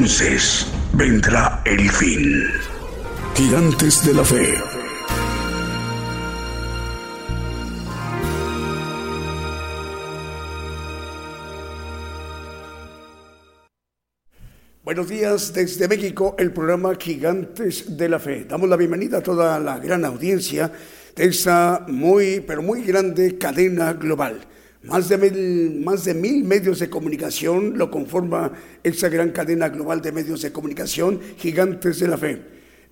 Entonces vendrá el fin. Gigantes de la Fe. Buenos días desde México, el programa Gigantes de la Fe. Damos la bienvenida a toda la gran audiencia de esa muy, pero muy grande cadena global. Más de, mil, más de mil medios de comunicación lo conforma esa gran cadena global de medios de comunicación, gigantes de la fe.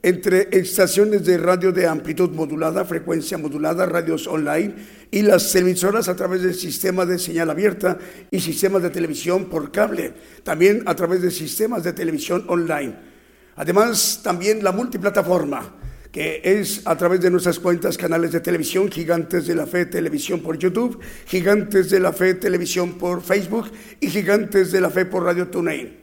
Entre estaciones de radio de amplitud modulada, frecuencia modulada, radios online y las televisoras a través del sistema de señal abierta y sistemas de televisión por cable, también a través de sistemas de televisión online. Además, también la multiplataforma es a través de nuestras cuentas, canales de televisión, Gigantes de la Fe Televisión por YouTube, Gigantes de la Fe Televisión por Facebook y Gigantes de la Fe por Radio TuneIn.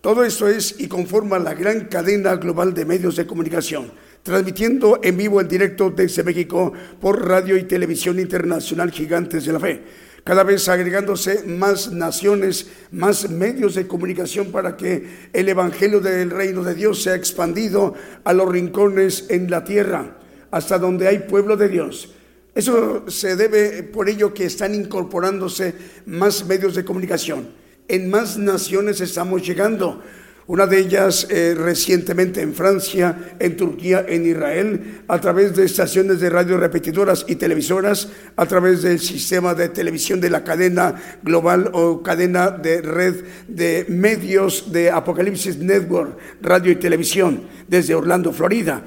Todo esto es y conforma la gran cadena global de medios de comunicación, transmitiendo en vivo en directo desde México por Radio y Televisión Internacional Gigantes de la Fe cada vez agregándose más naciones, más medios de comunicación para que el Evangelio del Reino de Dios sea expandido a los rincones en la tierra, hasta donde hay pueblo de Dios. Eso se debe por ello que están incorporándose más medios de comunicación. En más naciones estamos llegando. Una de ellas eh, recientemente en Francia, en Turquía, en Israel, a través de estaciones de radio repetidoras y televisoras, a través del sistema de televisión de la cadena global o cadena de red de medios de Apocalipsis Network, radio y televisión, desde Orlando, Florida.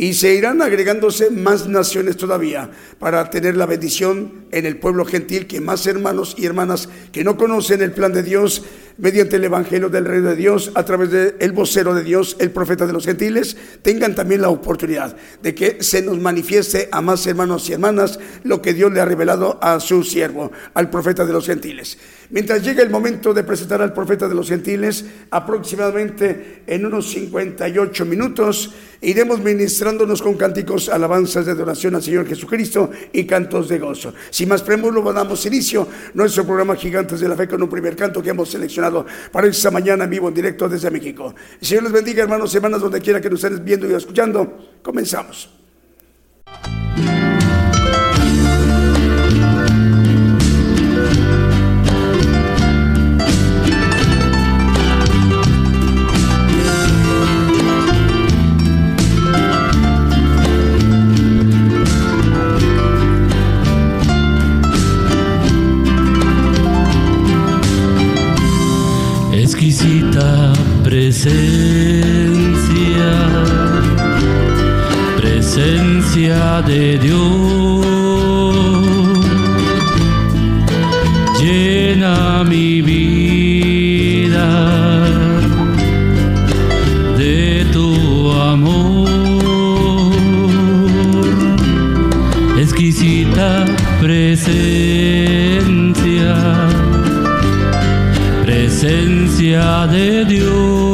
Y se irán agregándose más naciones todavía para tener la bendición en el pueblo gentil que más hermanos y hermanas que no conocen el plan de Dios mediante el Evangelio del Rey de Dios, a través del el vocero de Dios, el profeta de los gentiles, tengan también la oportunidad de que se nos manifieste a más hermanos y hermanas lo que Dios le ha revelado a su siervo, al profeta de los gentiles. Mientras llega el momento de presentar al profeta de los gentiles, aproximadamente en unos 58 minutos, iremos ministrándonos con cánticos, alabanzas de adoración al Señor Jesucristo y cantos de gozo. Sin más preámbulo, damos inicio nuestro programa Gigantes de la Fe con un primer canto que hemos seleccionado para esta mañana en vivo, en directo desde México. El Señor les bendiga, hermanos y hermanas, donde quiera que nos estén viendo y escuchando. Comenzamos. Presencia, presencia de Dios, llena mi vida de tu amor, exquisita presencia, presencia de Dios.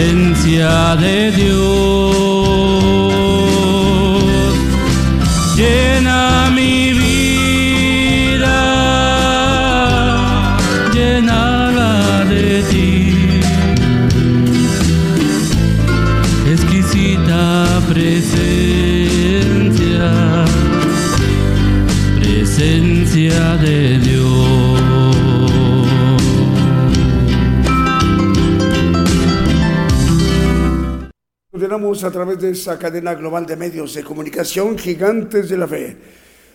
presencia de Dios. A través de esa cadena global de medios de comunicación Gigantes de la Fe.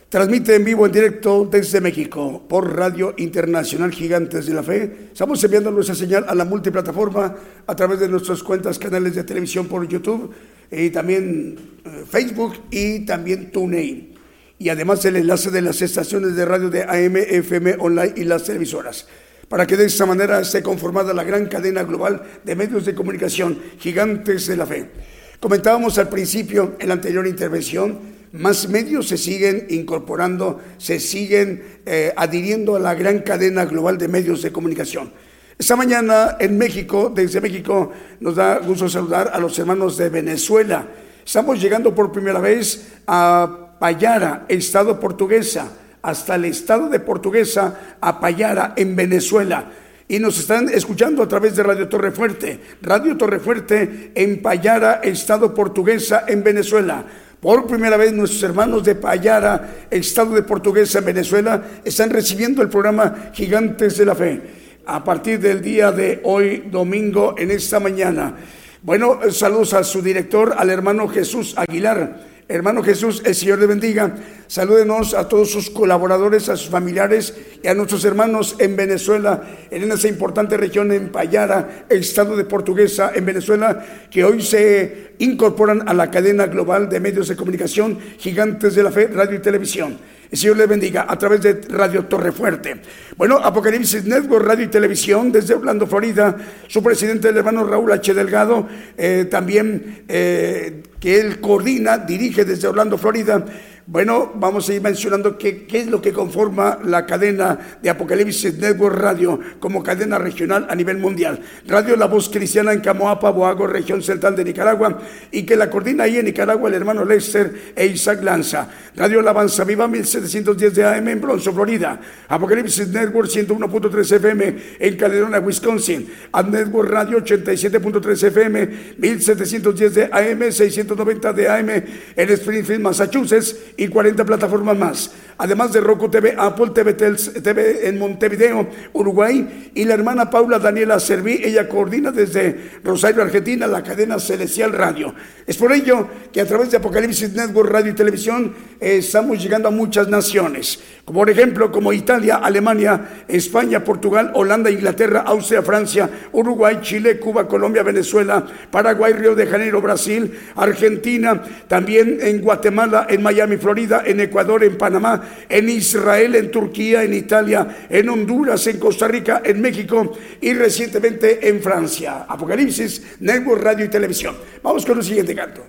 Transmite en vivo, en directo desde México por Radio Internacional Gigantes de la Fe. Estamos enviando nuestra señal a la multiplataforma a través de nuestras cuentas, canales de televisión por YouTube y también eh, Facebook y también TuneIn. Y además el enlace de las estaciones de radio de AM, FM, online y las televisoras para que de esta manera esté conformada la gran cadena global de medios de comunicación gigantes de la fe. Comentábamos al principio, en la anterior intervención, más medios se siguen incorporando, se siguen eh, adhiriendo a la gran cadena global de medios de comunicación. Esta mañana en México, desde México, nos da gusto saludar a los hermanos de Venezuela. Estamos llegando por primera vez a Payara, estado portuguesa, hasta el estado de Portuguesa, a Payara, en Venezuela y nos están escuchando a través de Radio Torre Fuerte, Radio Torre Fuerte en Payara, Estado Portuguesa, en Venezuela. Por primera vez nuestros hermanos de Payara, Estado de Portuguesa, en Venezuela, están recibiendo el programa Gigantes de la Fe. A partir del día de hoy, domingo, en esta mañana. Bueno, saludos a su director, al hermano Jesús Aguilar Hermano Jesús, el Señor le bendiga. Salúdenos a todos sus colaboradores, a sus familiares y a nuestros hermanos en Venezuela, en esa importante región en Payara, estado de Portuguesa, en Venezuela, que hoy se incorporan a la cadena global de medios de comunicación gigantes de la fe, radio y televisión. El Señor le bendiga a través de Radio Torre Fuerte. Bueno, Apocalipsis Network, Radio y Televisión, desde Orlando, Florida, su presidente, el hermano Raúl H. Delgado, eh, también eh, que él coordina, dirige desde Orlando, Florida bueno, vamos a ir mencionando qué, es lo que conforma la cadena de Apocalipsis Network Radio como cadena regional a nivel mundial. Radio La Voz Cristiana en Camoapa, Boago, región central de Nicaragua, y que la coordina ahí en Nicaragua el hermano Lester e Isaac Lanza. Radio Alabanza Viva 1710 de AM en Bronzo, Florida. Apocalipsis Network 101.3 FM en Caledonia, Wisconsin. Ad Network Radio 87.3 FM 1710 de AM, 690 de AM en Springfield, Massachusetts y 40 plataformas más. Además de Roku TV, Apple TV, TV en Montevideo, Uruguay, y la hermana Paula Daniela Serví, ella coordina desde Rosario, Argentina, la cadena Celestial Radio. Es por ello que a través de Apocalipsis Network Radio y Televisión eh, estamos llegando a muchas naciones, como por ejemplo como Italia, Alemania, España, Portugal, Holanda, Inglaterra, Austria, Francia, Uruguay, Chile, Cuba, Colombia, Venezuela, Paraguay, Río de Janeiro, Brasil, Argentina, también en Guatemala, en Miami, Florida, en Ecuador, en Panamá, en Israel, en Turquía, en Italia, en Honduras, en Costa Rica, en México y recientemente en Francia. Apocalipsis, Network Radio y Televisión. Vamos con el siguiente canto.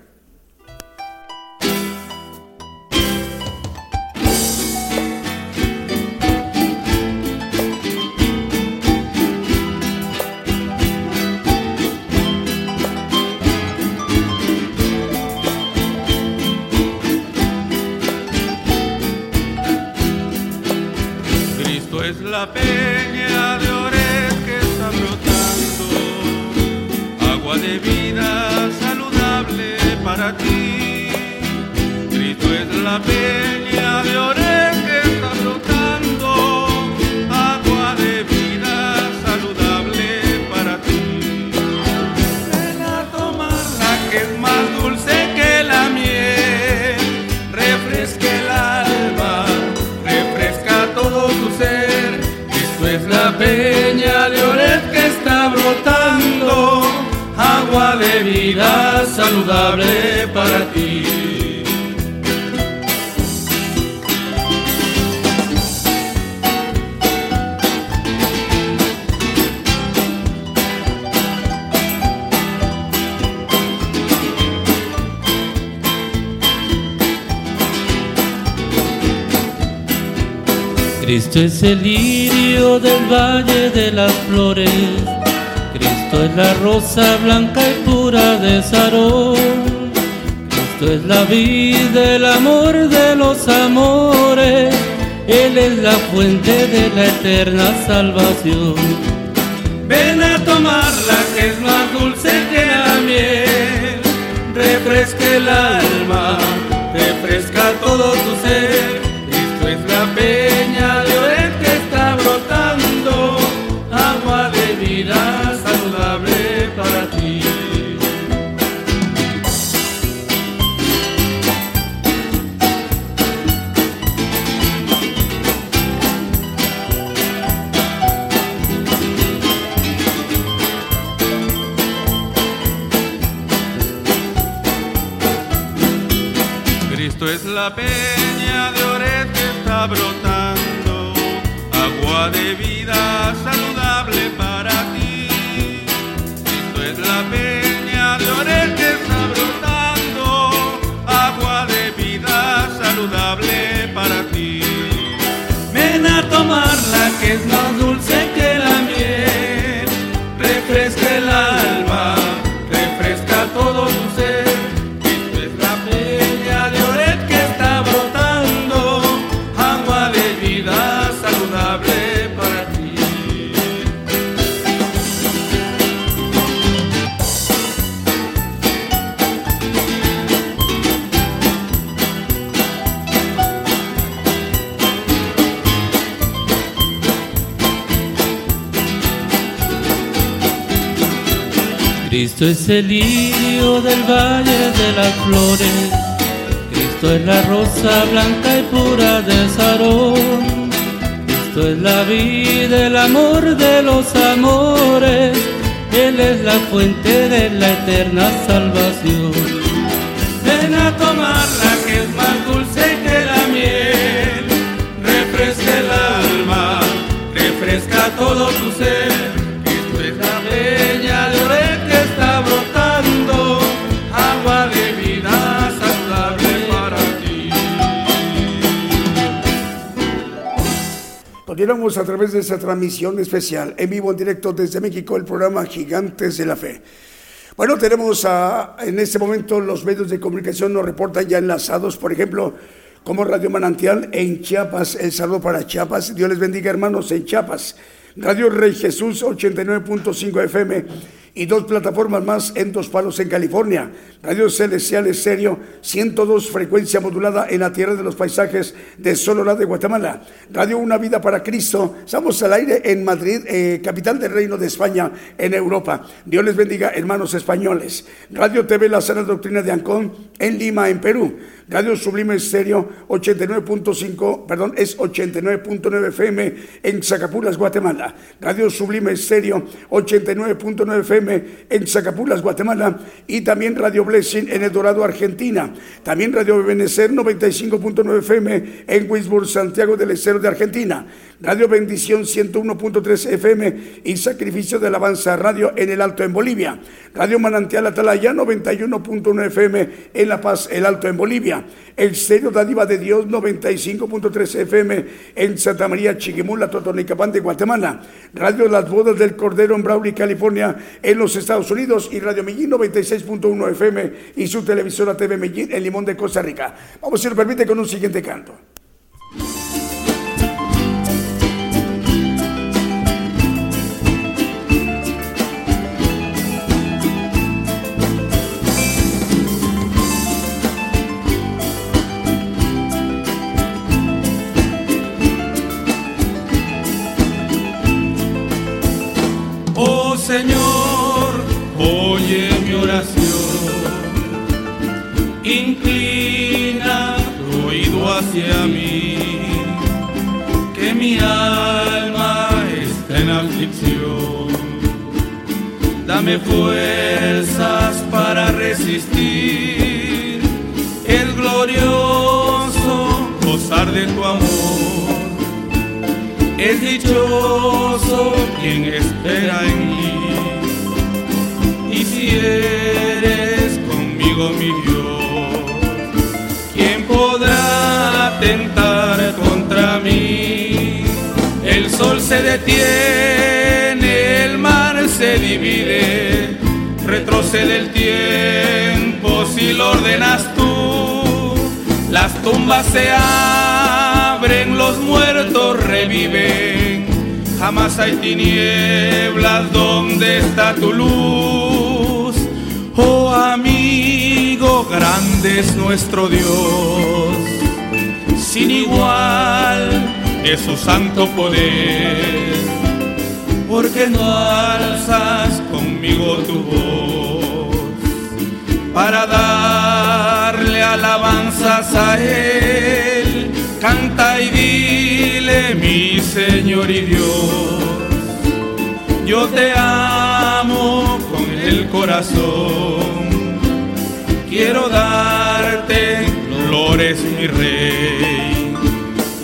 Fuente de la eterna salvación. Continuamos a través de esa transmisión especial en vivo, en directo desde México, el programa Gigantes de la Fe. Bueno, tenemos en este momento los medios de comunicación nos reportan ya enlazados, por ejemplo, como Radio Manantial en Chiapas. El saludo para Chiapas. Dios les bendiga, hermanos, en Chiapas. Radio Rey Jesús 89.5 FM y dos plataformas más en Dos Palos en California. Radio Celestial Estéreo 102 frecuencia modulada en la tierra de los paisajes de Sonora de Guatemala. Radio Una Vida para Cristo. Estamos al aire en Madrid, eh, capital del Reino de España, en Europa. Dios les bendiga, hermanos españoles. Radio TV La Sana Doctrina de Ancón en Lima, en Perú. Radio Sublime Estéreo 89.5, perdón, es 89.9 FM en Zacapulas, Guatemala. Radio Sublime Estéreo 89.9 FM en Zacapulas, Guatemala. Y también Radio Blessing en El Dorado, Argentina. También Radio Benecer 95.9 FM en Wisburg, Santiago del Estero de Argentina. Radio Bendición 101.3 FM y Sacrificio de Alabanza Radio en el Alto en Bolivia. Radio Manantial Atalaya 91.1 FM en La Paz, el Alto en Bolivia. El Serio Dádiva de Dios 95.3 FM en Santa María Chiquimula, Totonicapán de Guatemala. Radio Las Bodas del Cordero en Brawley, California, en los Estados Unidos. Y Radio Mellín 96.1 FM y su televisora TV Mellín en Limón de Costa Rica. Vamos, si lo permite, con un siguiente canto. Hacia mí, que mi alma está en aflicción. Dame fuerzas para resistir el glorioso gozar de tu amor es dichoso quien espera en mí. Y si eres conmigo mi Dios, podrá tentar contra mí? El sol se detiene, el mar se divide, retrocede el tiempo si lo ordenas tú. Las tumbas se abren, los muertos reviven. Jamás hay tinieblas donde está tu luz. Oh amigo, grande es nuestro Dios. Sin igual es su santo poder. Porque no alzas conmigo tu voz para darle alabanzas a Él Canta y dile, mi Señor y Dios, yo te amo con el corazón. Quiero darte flores, mi Rey,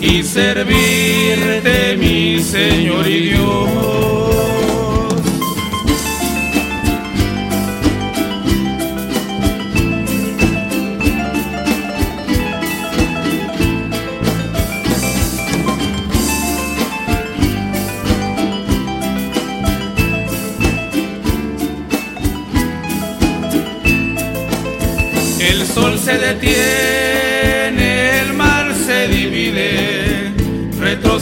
y servirte, mi Señor y Dios. sol se detiene,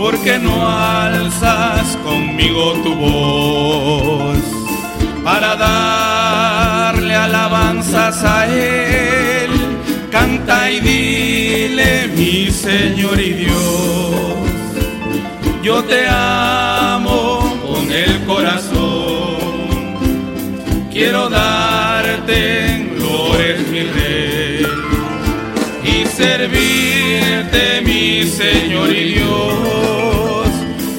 porque no alzas conmigo tu voz para darle alabanzas a Él. Canta y dile, mi Señor y Dios, yo te amo con el corazón, quiero darte gloria, mi Rey servirte mi Señor y Dios,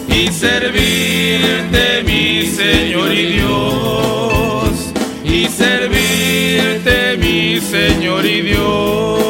y servirte mi Señor y Dios, y servirte mi Señor y Dios.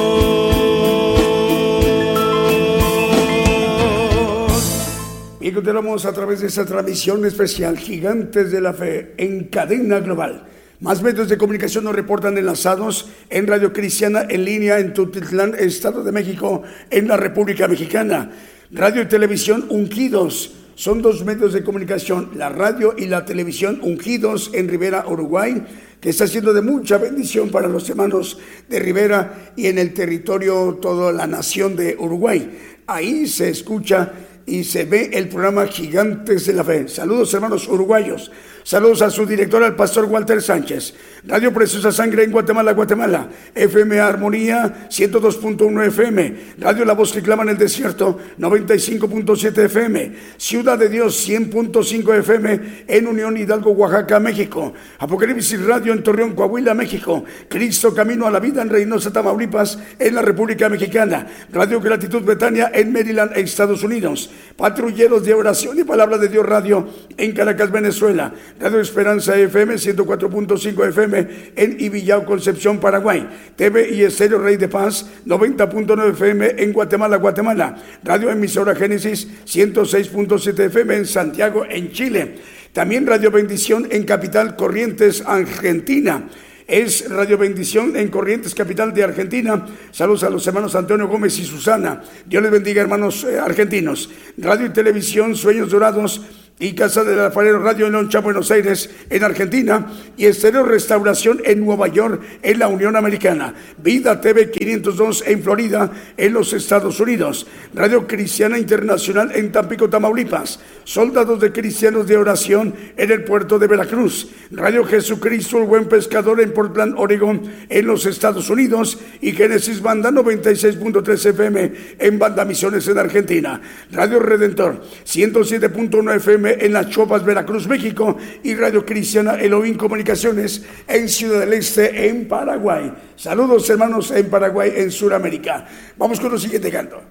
Y continuamos a través de esta transmisión especial Gigantes de la Fe en cadena global Más medios de comunicación nos reportan enlazados en Radio Cristiana en línea en Tutitlán, Estado de México, en la República Mexicana. Radio y Televisión Ungidos son dos medios de comunicación, la radio y la televisión Ungidos en Rivera, Uruguay, que está siendo de mucha bendición para los hermanos de Rivera y en el territorio, toda la nación de Uruguay. Ahí se escucha y se ve el programa Gigantes de la Fe. Saludos hermanos uruguayos. Saludos a su director, al pastor Walter Sánchez. Radio Preciosa Sangre en Guatemala, Guatemala. FM Armonía 102.1 FM. Radio La Voz que clama en el desierto 95.7 FM. Ciudad de Dios 100.5 FM en Unión Hidalgo, Oaxaca, México. Apocalipsis Radio en Torreón, Coahuila, México. Cristo Camino a la Vida en Reynosa, Tamaulipas, en la República Mexicana. Radio Gratitud Betania en Maryland, Estados Unidos. Patrulleros de Oración y Palabra de Dios Radio en Caracas, Venezuela. Radio Esperanza FM 104.5 FM en Ibillao, Concepción, Paraguay. TV y Estéreo Rey de Paz 90.9 FM en Guatemala, Guatemala. Radio Emisora Génesis 106.7 FM en Santiago, en Chile. También Radio Bendición en Capital Corrientes, Argentina es Radio Bendición en Corrientes, capital de Argentina. Saludos a los hermanos Antonio Gómez y Susana. Dios les bendiga, hermanos eh, argentinos. Radio y Televisión Sueños Dorados y Casa del Alfarero Radio en Loncha, Buenos Aires, en Argentina, y Estéreo Restauración en Nueva York, en la Unión Americana. Vida TV 502 en Florida, en los Estados Unidos. Radio Cristiana Internacional en Tampico, Tamaulipas. Soldados de Cristianos de Oración en el puerto de Veracruz. Radio Jesucristo, el Buen Pescador en Portland, Oregon, en los Estados Unidos. Y Génesis Banda 96.3 FM en Banda Misiones en Argentina. Radio Redentor 107.1 FM en Las Chopas, Veracruz, México, y Radio Cristiana Elohim Comunicaciones en Ciudad del Este, en Paraguay. Saludos, hermanos, en Paraguay, en Sudamérica. Vamos con el siguiente canto.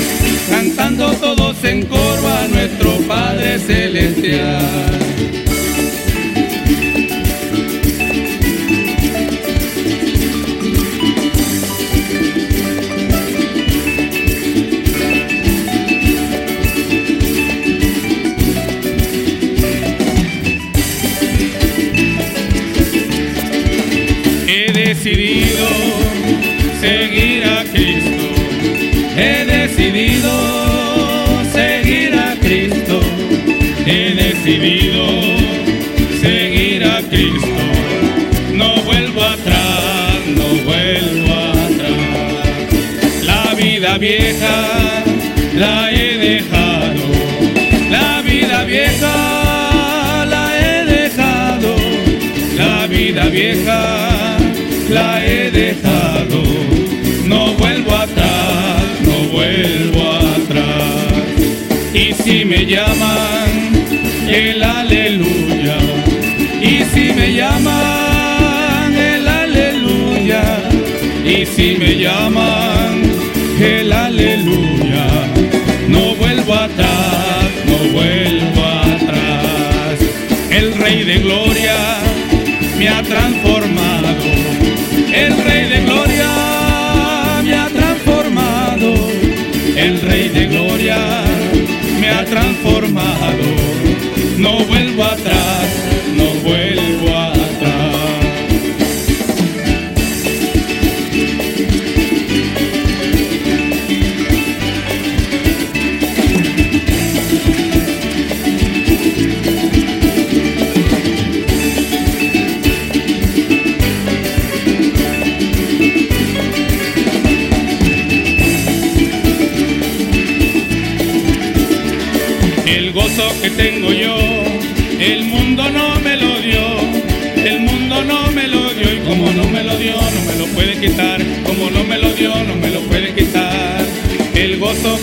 cantando todos en coro a nuestro Padre Celestial. seguir a Cristo. No vuelvo atrás, no vuelvo atrás. La vida vieja la he dejado. La vida vieja la he dejado. La vida vieja la he dejado. Llaman el aleluya, y si me llaman el aleluya, no vuelvo atrás, no vuelvo atrás. El rey de gloria me ha transformado, el rey de gloria me ha transformado, el rey de gloria me ha transformado, no vuelvo atrás,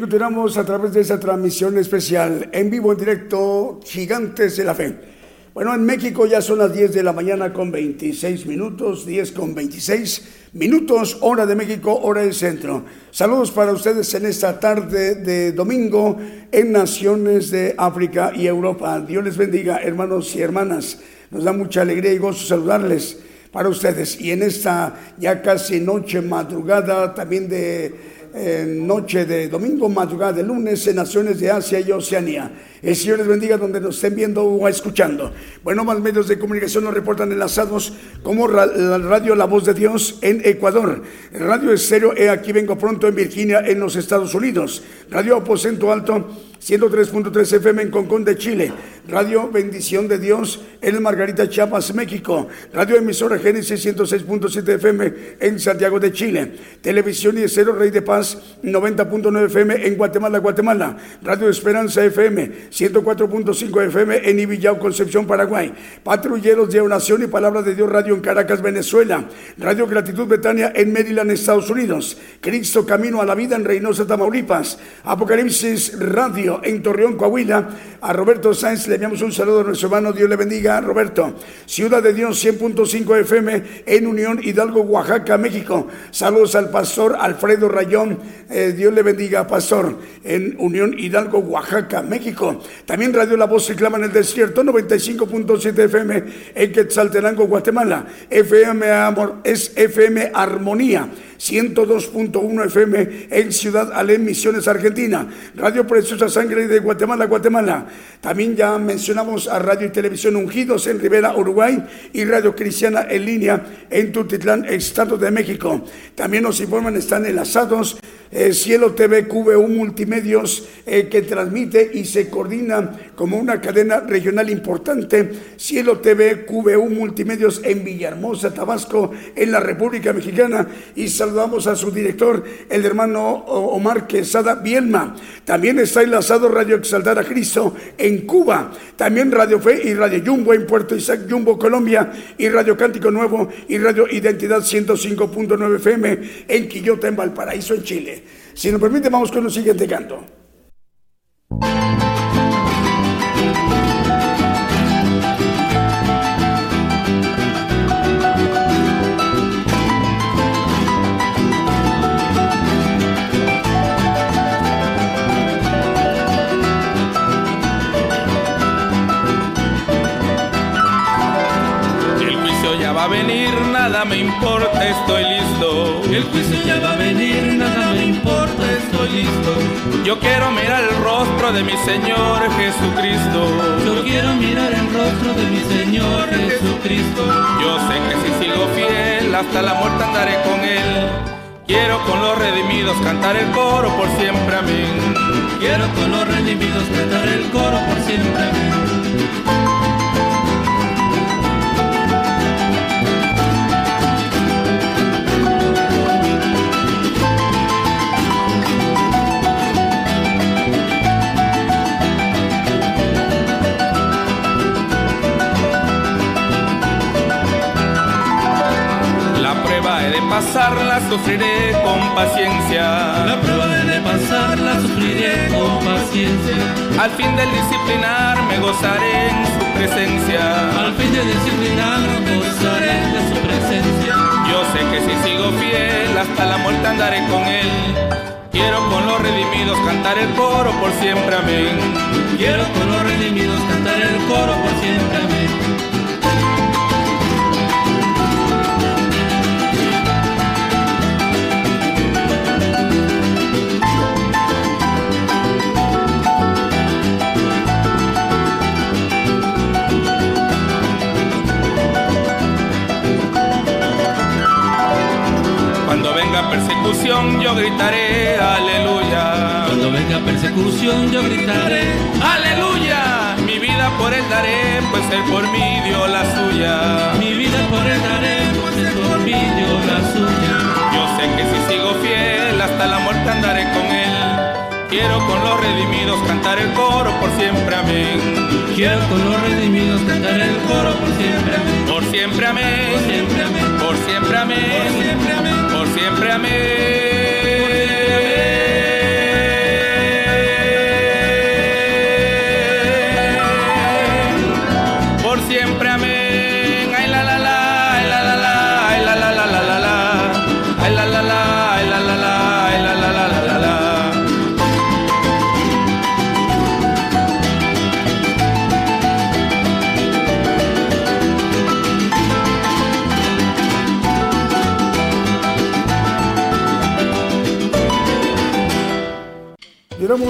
continuamos a través de esa transmisión especial en vivo, en directo, Gigantes de la Fe. Bueno, en México ya son las 10 de la mañana con 26 minutos, 10 con 26 minutos, hora de México, hora del centro. Saludos para ustedes en esta tarde de domingo en naciones de África y Europa. Dios les bendiga, hermanos y hermanas. Nos da mucha alegría y gozo saludarles para ustedes. Y en esta ya casi noche, madrugada, también de eh, noche de domingo, madrugada de lunes en naciones de Asia y Oceanía. El Señor les bendiga donde nos estén viendo o escuchando. Bueno, más medios de comunicación nos reportan enlazados como la radio La Voz de Dios en Ecuador, Radio Estéreo He Aquí Vengo Pronto en Virginia en los Estados Unidos, Radio Aposento Alto 103.3 FM en Concón de Chile, Radio Bendición de Dios en Margarita Chiapas, México, Radio Emisora Génesis 106.7 FM en Santiago de Chile, Televisión y Cero Rey de Paz 90.9 FM en Guatemala, Guatemala, Radio Esperanza FM 104.5 FM en Ibillau, Concepción, Paraguay, Patrulleros de Nación y Palabra de Dios Radio en Caracas, Venezuela, Radio Gratitud Betania en Maryland, Estados Unidos, Cristo Camino a la Vida en Reynosa, Tamaulipas, Apocalipsis Radio en Torreón, Coahuila, a Roberto Sáenz le enviamos un saludo a nuestro hermano, Dios le bendiga, Roberto, Ciudad de Dios 100.5 FM en Unión Hidalgo, Oaxaca, México, saludos al pastor Alfredo Rayón, eh, Dios le bendiga, pastor, en Unión Hidalgo, Oaxaca, México, también Radio La Voz se clama en el desierto, 95.7 FM en Quetzaltenango, Guatemala, FM Amor, es FM Armonía, 102.1 FM en Ciudad Alén, Misiones, Argentina. Radio Preciosa Sangre de Guatemala, Guatemala. También ya mencionamos a Radio y Televisión Ungidos en Rivera, Uruguay y Radio Cristiana en línea en Tutitlán, Estado de México. También nos informan, están enlazados eh, Cielo TV QVU Multimedios eh, que transmite y se coordina como una cadena regional importante. Cielo TV QVU Multimedios en Villahermosa, Tabasco, en la República Mexicana. Y saludamos a su director, el hermano Omar Quesada Bielma. También está enlazado Radio Exaltar a Cristo en Cuba. También Radio Fe y Radio Jumbo en Puerto Isaac, Jumbo, Colombia. Y Radio Cántico Nuevo y Radio Identidad 105.9 FM en Quillota, en Valparaíso, en Chile. Si nos permite, vamos con el siguiente canto. El juicio ya va a venir, nada me importa, estoy listo. El juicio ya Yo quiero mirar el rostro de mi Señor Jesucristo. Yo quiero mirar el rostro de mi Señor Jesucristo. Yo sé que si sigo fiel, hasta la muerte andaré con Él. Quiero con los redimidos cantar el coro por siempre, amén. Quiero con los redimidos cantar el coro por siempre, amén. Pasarla sufriré con paciencia. La prueba de pasarla sufriré con paciencia. Al fin del disciplinar me gozaré en su presencia. Al fin del disciplinar gozaré de su presencia. Yo sé que si sigo fiel hasta la muerte andaré con él. Quiero con los redimidos cantar el coro por siempre, amén. Quiero con los redimidos cantar el coro por siempre, amén. Persecución yo gritaré aleluya. Cuando venga persecución yo gritaré aleluya. Mi vida por él daré, pues él por mí dio la suya. Mi vida por él daré, pues él por mí dio la suya. Yo sé que si sigo fiel hasta la muerte andaré con él. Quiero con los redimidos cantar el coro por siempre, amén. Quiero con los redimidos cantar el coro por siempre, amén. Por siempre, amén. Por siempre, amén. Por siempre, amén. Por siempre, amén. Por siempre, amén.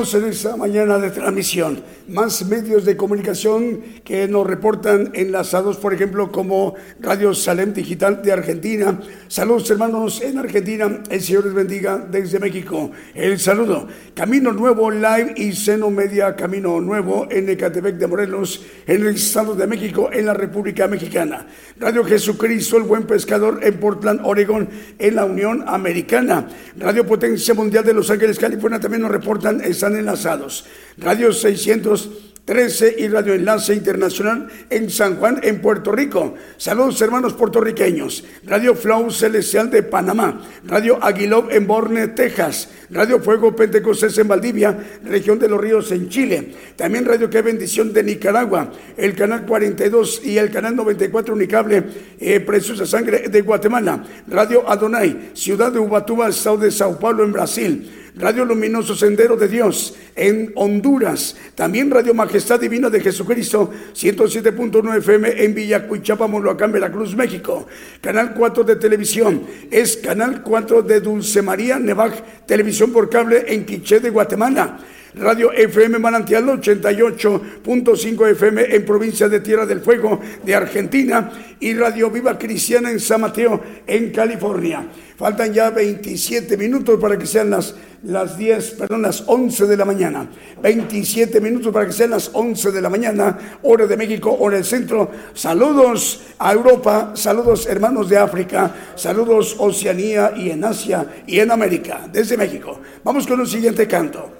En esta mañana de transmisión. Más medios de comunicación que nos reportan enlazados, por ejemplo, como Radio Salem Digital de Argentina. Saludos, hermanos, en Argentina. El Señor les bendiga desde México. El saludo. Camino Nuevo Live y Seno Media Camino Nuevo en Ecatepec de Morelos, en el Estado de México, en la República Mexicana. Radio Jesucristo, el Buen Pescador en Portland, Oregon, en la Unión Americana. Radio Potencia Mundial de Los Ángeles, California, también nos reportan están enlazados. Radio 613 y Radio Enlace Internacional en San Juan, en Puerto Rico. Saludos hermanos puertorriqueños. Radio Flow Celestial de Panamá. Radio Aguilov en Borne, Texas. Radio Fuego Pentecostés en Valdivia, región de los ríos en Chile. También Radio Que Bendición de Nicaragua. El canal 42 y el canal 94 Unicable, eh, Preciosa Sangre de Guatemala. Radio Adonai, ciudad de Ubatuba, estado de Sao Paulo en Brasil. Radio Luminoso Sendero de Dios en Honduras. También Radio Majestad Divina de Jesucristo, 107.9 FM en Villacuichapa, Moloacán, Veracruz, México. Canal 4 de televisión es Canal 4 de Dulce María Nevaj, televisión por cable en Quiché de Guatemala. Radio FM Manantial 88.5 FM en provincia de Tierra del Fuego de Argentina y Radio Viva Cristiana en San Mateo en California. Faltan ya 27 minutos para que sean las, las 10, perdón, las 11 de la mañana. 27 minutos para que sean las 11 de la mañana, hora de México, hora del centro. Saludos a Europa, saludos hermanos de África, saludos Oceanía y en Asia y en América, desde México. Vamos con un siguiente canto.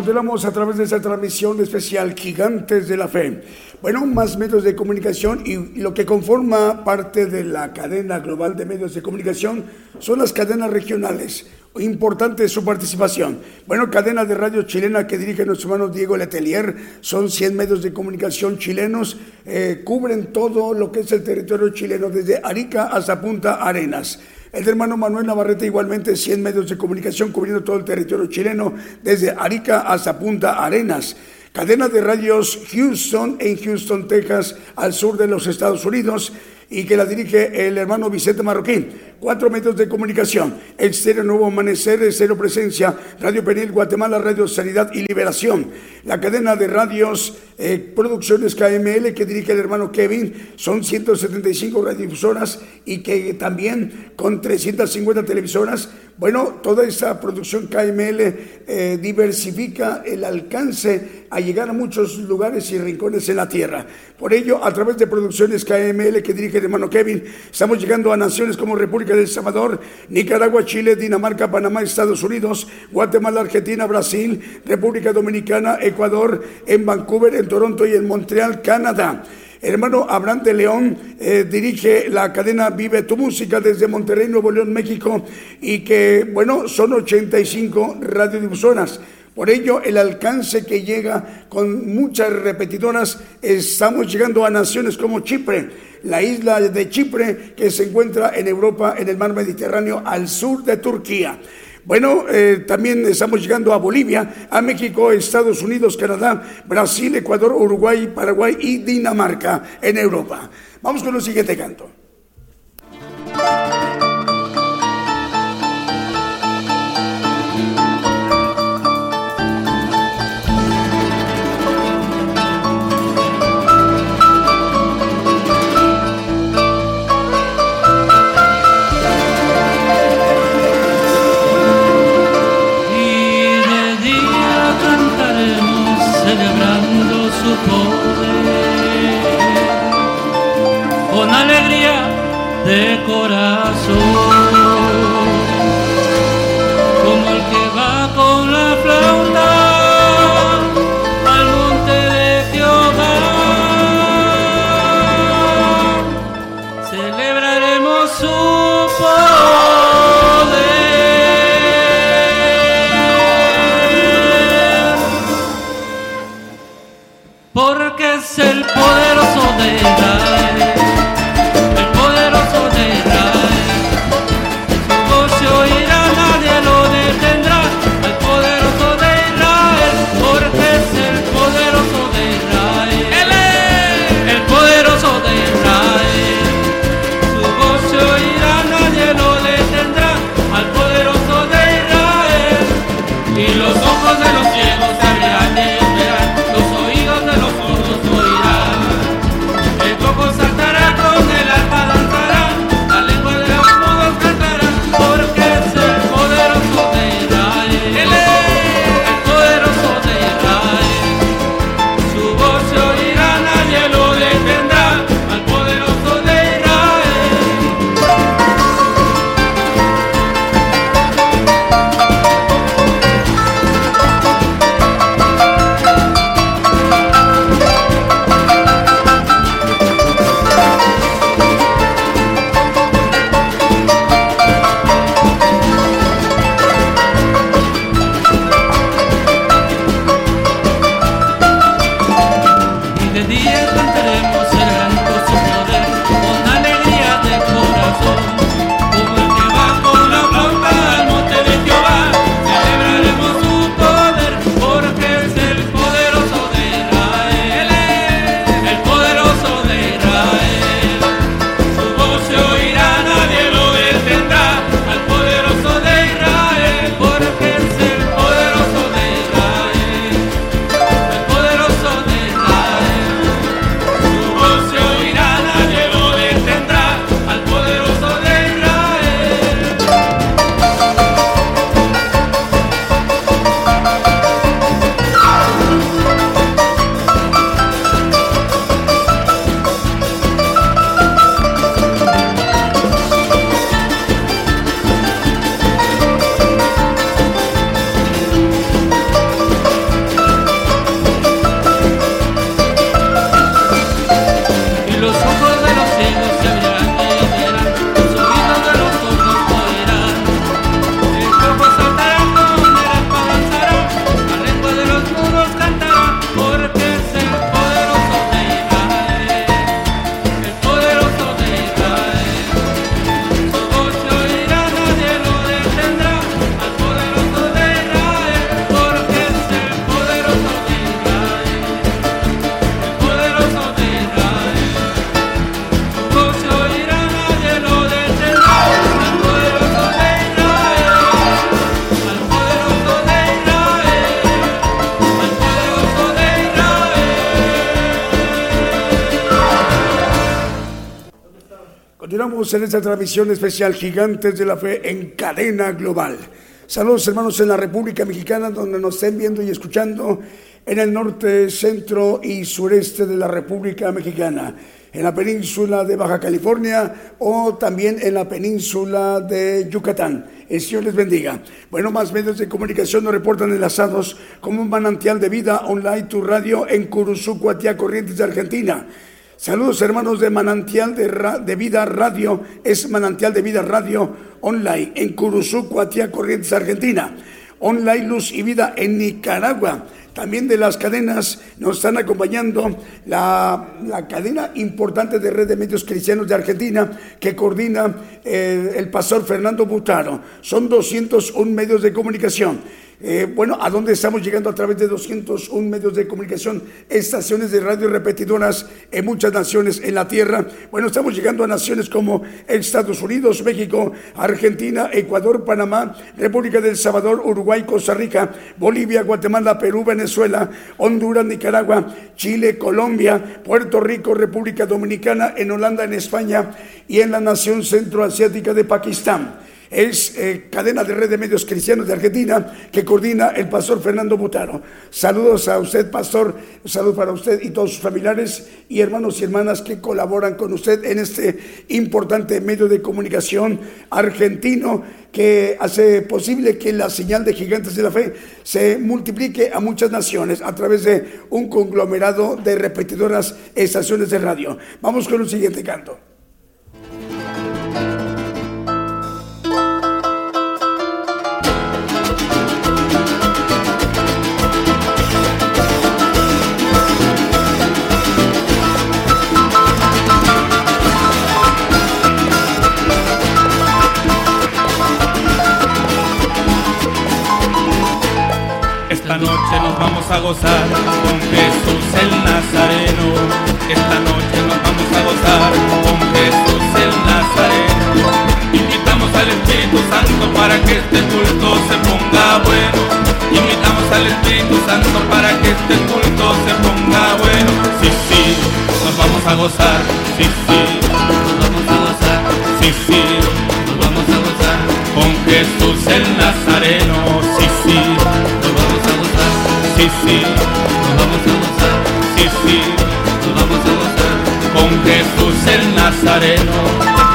Encontramos a través de esta transmisión especial Gigantes de la Fe bueno, más medios de comunicación y, lo que conforma parte de la cadena global de medios de comunicación son las cadenas regionales. Importante su participación. Bueno, cadena de radio chilena que dirige nuestro hermano Diego Letelier, son 100 medios de comunicación chilenos, eh, cubren todo lo que es el territorio chileno, desde Arica hasta Punta Arenas. El hermano Manuel Navarrete igualmente 100 medios de comunicación cubriendo todo el territorio chileno, desde Arica hasta Punta Arenas. Cadena de radios Houston en Houston, Texas, al sur de los Estados Unidos y que la dirige el hermano Vicente Marroquín. Cuatro medios de comunicación, Exterior Nuevo Amanecer, Cero Presencia, Radio Penil, Guatemala, Radio Sanidad y Liberación. La cadena de radios eh, Producciones KML que dirige el hermano Kevin, son 175 radiodifusoras y que también con 350 televisoras, bueno, toda esa producción KML eh, diversifica el alcance a llegar a muchos lugares y rincones en la tierra. Por ello, a través de Producciones KML que dirige el hermano Kevin, estamos llegando a naciones como República del Salvador, Nicaragua, Chile, Dinamarca, Panamá, Estados Unidos, Guatemala, Argentina, Brasil, República Dominicana, Ecuador, en Vancouver, en Toronto y en Montreal, Canadá. Hermano Abraham de León eh, dirige la cadena Vive tu Música desde Monterrey, Nuevo León, México, y que, bueno, son 85 radiodifusoras. Por ello, el alcance que llega con muchas repetidoras, estamos llegando a naciones como Chipre, la isla de Chipre que se encuentra en Europa, en el mar Mediterráneo, al sur de Turquía. Bueno, eh, también estamos llegando a Bolivia, a México, Estados Unidos, Canadá, Brasil, Ecuador, Uruguay, Paraguay y Dinamarca en Europa. Vamos con el siguiente canto. En esta transmisión especial Gigantes de la Fe en cadena global. Saludos hermanos en la República Mexicana donde nos estén viendo y escuchando en el norte, centro y sureste de la República Mexicana, en la península de Baja California o también en la península de Yucatán. El Señor les bendiga. Bueno, más medios de comunicación nos reportan enlazados como un manantial de vida online, tu radio en Curuzú, Cuatía, Corrientes Argentina Saludos hermanos de Manantial de, Vida Radio, es Manantial de Vida Radio online en Curuzú, Cuatía, Corrientes, Argentina. Online Luz y Vida en Nicaragua. también de las cadenas, nos están acompañando la, la cadena importante de red de medios cristianos de Argentina que coordina eh, el pastor Fernando Butaro. Son 201 medios de comunicación. Eh, bueno, ¿a dónde estamos llegando a través de 201 medios de comunicación, estaciones de radio repetidoras en muchas naciones en la tierra? Bueno, estamos llegando a naciones como Estados Unidos, México, Argentina, Ecuador, Panamá, República del Salvador, Uruguay, Costa Rica, Bolivia, Guatemala, Perú, Venezuela, Honduras, Nicaragua, Chile, Colombia, Puerto Rico, República Dominicana, en Holanda, en España y en la nación centroasiática de Pakistán es eh, cadena de red de medios cristianos de Argentina que coordina el pastor Fernando Butaro. Saludos a usted, pastor, saludos para usted y todos sus familiares y hermanos y hermanas que colaboran con usted en este importante medio de comunicación argentino que hace posible que la señal de gigantes de la fe se multiplique a muchas naciones a través de un conglomerado de repetidoras estaciones de radio. Vamos con un siguiente canto. A gozar con Jesús el Nazareno. Esta noche nos vamos a gozar con Jesús el Nazareno. Invitamos al Espíritu Santo para que este culto se ponga bueno. Invitamos al Espíritu Santo para que este culto se ponga bueno. Sí, sí, nos vamos a gozar. Sí, sí, nos vamos a gozar. Sí, sí, nos vamos a gozar con Jesús el Nazareno. Sí, sí sí, sí, nos vamos a gozar, sí, sí, nos vamos a gozar con Jesús el Nazareno.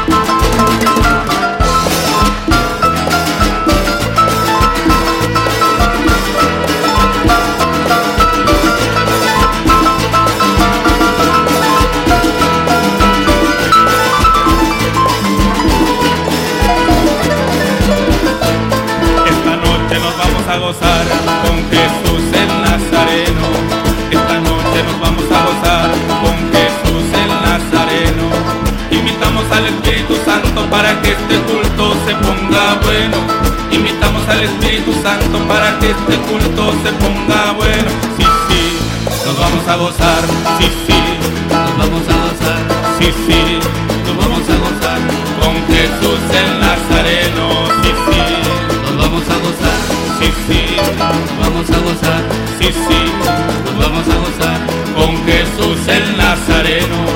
Para que este culto se ponga bueno. Invitamos al Espíritu Santo para que este culto se ponga bueno. Sí, sí, nos vamos a gozar. Sí, sí, nos vamos a gozar. Sí, sí, nos vamos a gozar con Jesús el Nazareno. Sí, sí, nos vamos a gozar. Sí, sí, nos vamos a gozar sí, sí, nos vamos a gozar con Jesús el Nazareno.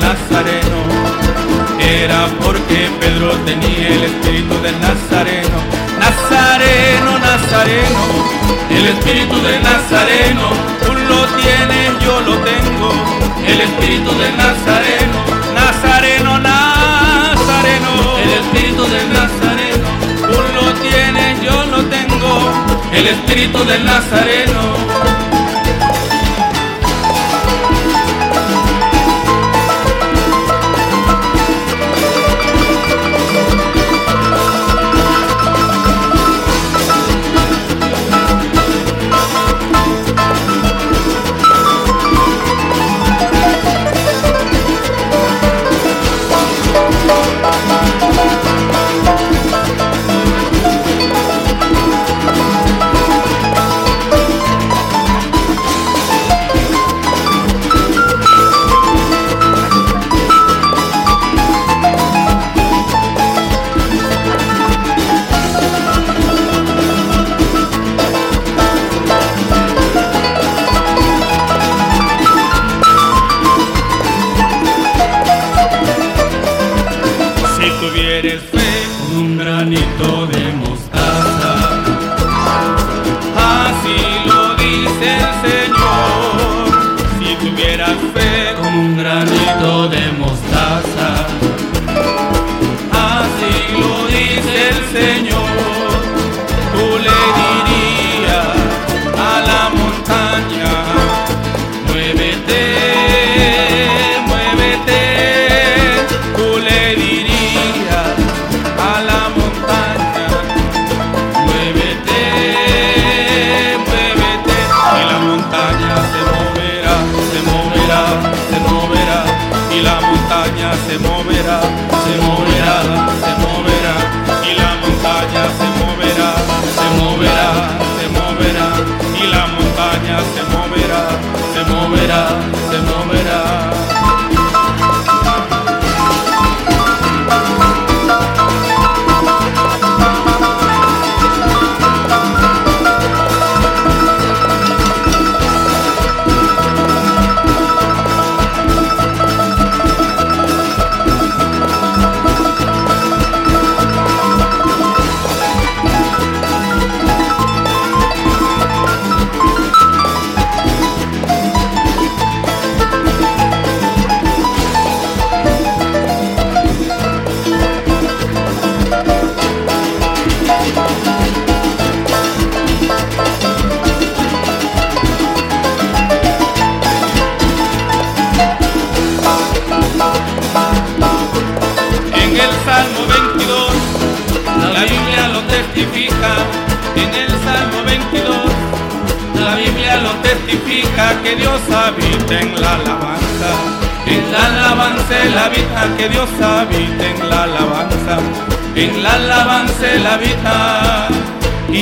Nazareno. Era porque Pedro tenía el espíritu del Nazareno. Nazareno, Nazareno, el espíritu del Nazareno. Tú lo tienes, yo lo tengo. El espíritu del Nazareno Nazareno, Nazareno, el espíritu del Nazareno, tú lo tienes, yo lo tengo, el espíritu del Nazareno.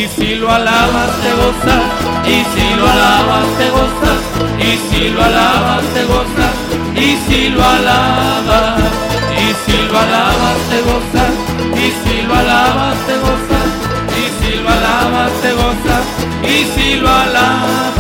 Y si lo alabas te gozas, y si lo alabas te gozas, y si lo alabas te gozas, y si lo alabas, y si lo alabas te gozas, y si lo alabas te gozas si lo alabas te gozas y si lo alabas.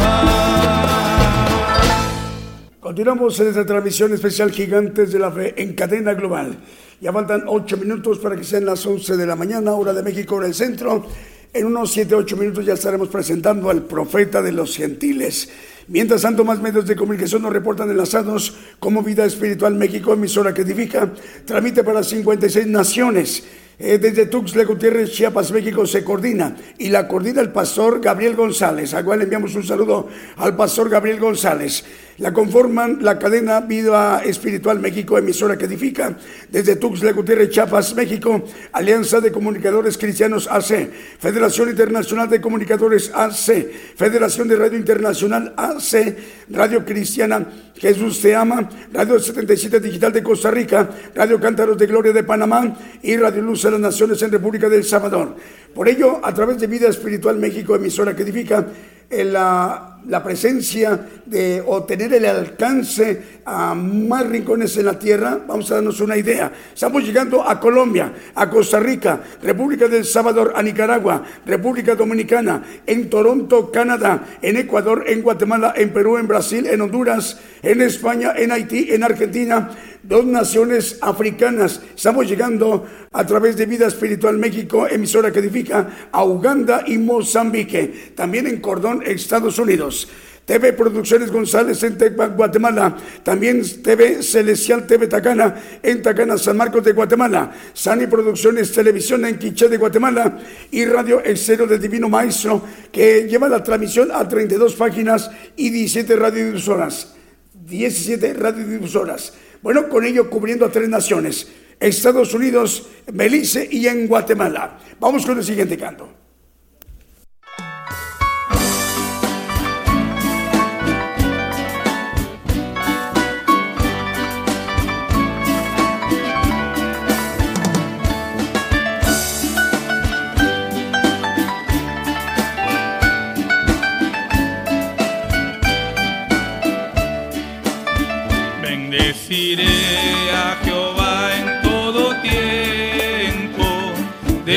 Continuamos en esta transmisión especial Gigantes de la Fe en cadena global. Ya faltan ocho minutos para que sean las 11 de la mañana, hora de México, hora del centro. En unos 7, 8 minutos ya estaremos presentando al profeta de los gentiles. Mientras tanto, más medios de comunicación nos reportan enlazados como Vida Espiritual México, emisora que edifica, tramite para 56 naciones. Eh, desde Tuxtla Gutiérrez, Chiapas, México, se coordina y la coordina el pastor Gabriel González. A cual enviamos un saludo al pastor Gabriel González. La conforman la cadena Vida Espiritual México, emisora que edifica, desde Tuxtla Gutiérrez, Chiapas, México, Alianza de Comunicadores Cristianos AC, Federación Internacional de Comunicadores AC, Federación de Radio Internacional AC, Radio Cristiana Jesús Te Ama, Radio 77 Digital de Costa Rica, Radio Cántaros de Gloria de Panamá y Radio Luz de las Naciones en República del Salvador. Por ello, a través de Vida Espiritual México, emisora que edifica, la la presencia de, o tener el alcance a más rincones en la tierra, vamos a darnos una idea. Estamos llegando a Colombia, a Costa Rica, República del Salvador, a Nicaragua, República Dominicana, en Toronto, Canadá, en Ecuador, en Guatemala, en Perú, en Brasil, en Honduras, en España, en Haití, en Argentina, dos naciones africanas. Estamos llegando a través de Vida Espiritual México, emisora que edifica, a Uganda y Mozambique, también en Cordón, Estados Unidos. TV Producciones González en Tecpac, Guatemala. También TV Celestial TV Tacana en Tacana, San Marcos de Guatemala. Sani Producciones Televisión en Quiché de Guatemala. Y Radio Exterior del Divino Maestro que lleva la transmisión a 32 páginas y 17 radiodifusoras. 17 radiodifusoras. Bueno, con ello cubriendo a tres naciones. Estados Unidos, Belice y en Guatemala. Vamos con el siguiente canto.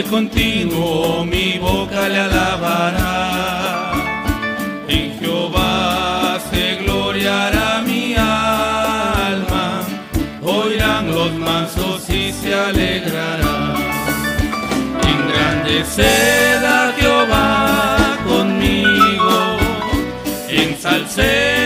Continuo mi boca le alabará. En Jehová se gloriará mi alma, oirán los mansos y se alegrarán. Engrandeced a Jehová conmigo, ensalcemos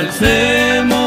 ensalcemos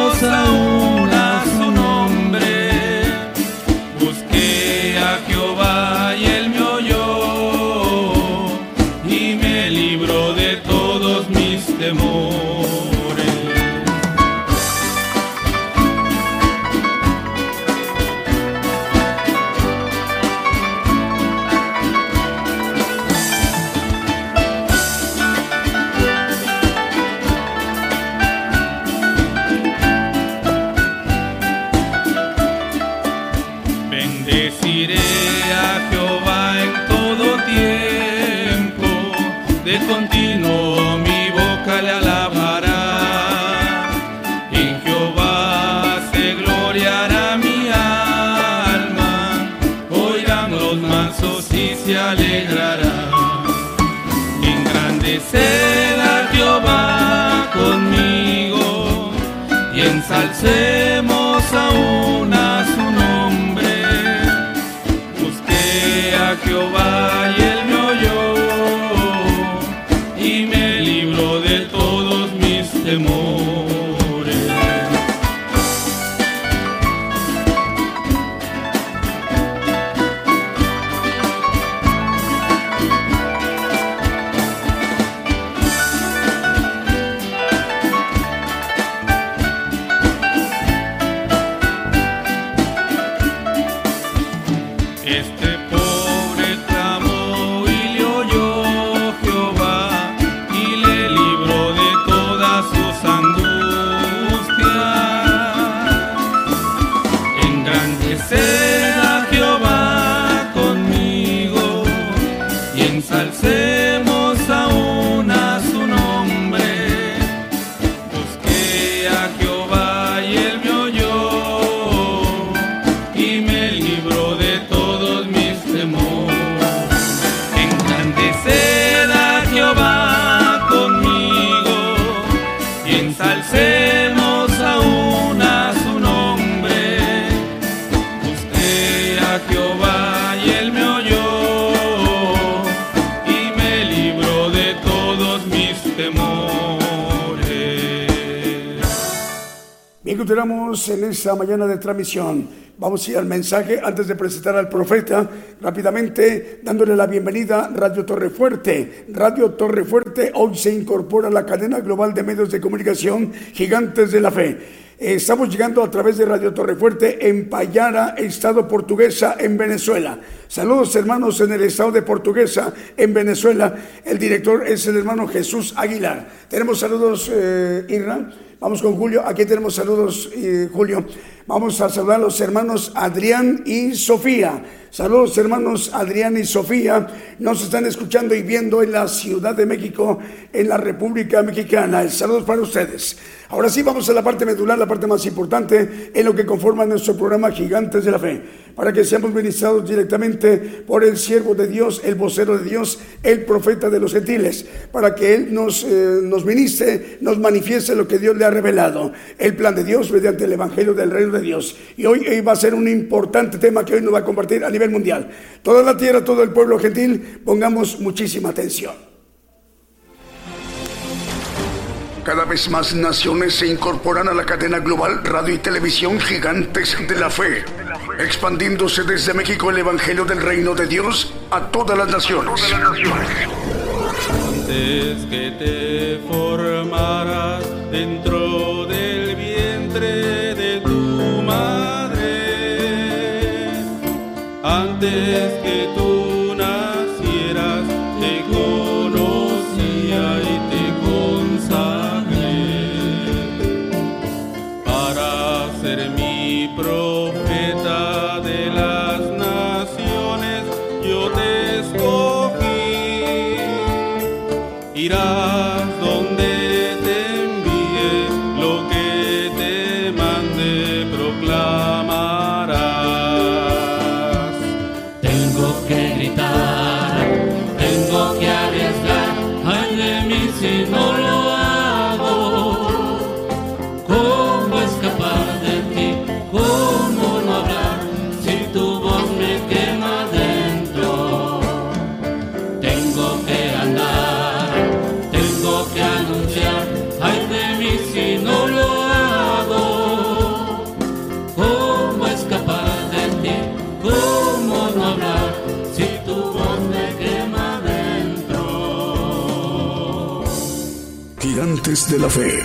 mañana de transmisión. Vamos a ir al mensaje antes de presentar al profeta, rápidamente dándole la bienvenida Radio Torre Fuerte. Radio Torre Fuerte hoy se incorpora a la cadena global de medios de comunicación Gigantes de la Fe. Eh, Estamos llegando a través de Radio Torre Fuerte en Payara, Estado Portuguesa, en Venezuela. Saludos hermanos en el Estado de Portuguesa, en Venezuela. El director es el hermano Jesús Aguilar. Tenemos saludos, eh, Irra. Vamos con Julio. Aquí tenemos saludos, eh, Julio. Vamos a saludar a los hermanos Adrián y Sofía. Saludos hermanos Adrián y Sofía. Nos están escuchando y viendo en la Ciudad de México, en la República Mexicana. El saludo para ustedes. Ahora sí vamos a la parte medular, la parte más importante en lo que conforma nuestro programa Gigantes de la Fe. Para que seamos ministrados directamente por el siervo de Dios, el vocero de Dios, el profeta de los gentiles. Para que Él nos, eh, nos ministre, nos manifieste lo que Dios le ha revelado. El plan de Dios mediante el Evangelio del Reino de Dios. Y hoy, hoy va a ser un importante tema que hoy nos va a compartir nivel mundial. Toda la tierra, todo el pueblo gentil, pongamos muchísima atención. Cada vez más naciones se incorporan a la cadena global radio y televisión gigantes de la fe, expandiéndose desde México el Evangelio del Reino de Dios a todas las naciones. Antes que te formaras dentro que tú nacieras, te conocía y te consagré para ser mi profeta de las naciones. Yo te escogí. Irás de la fe.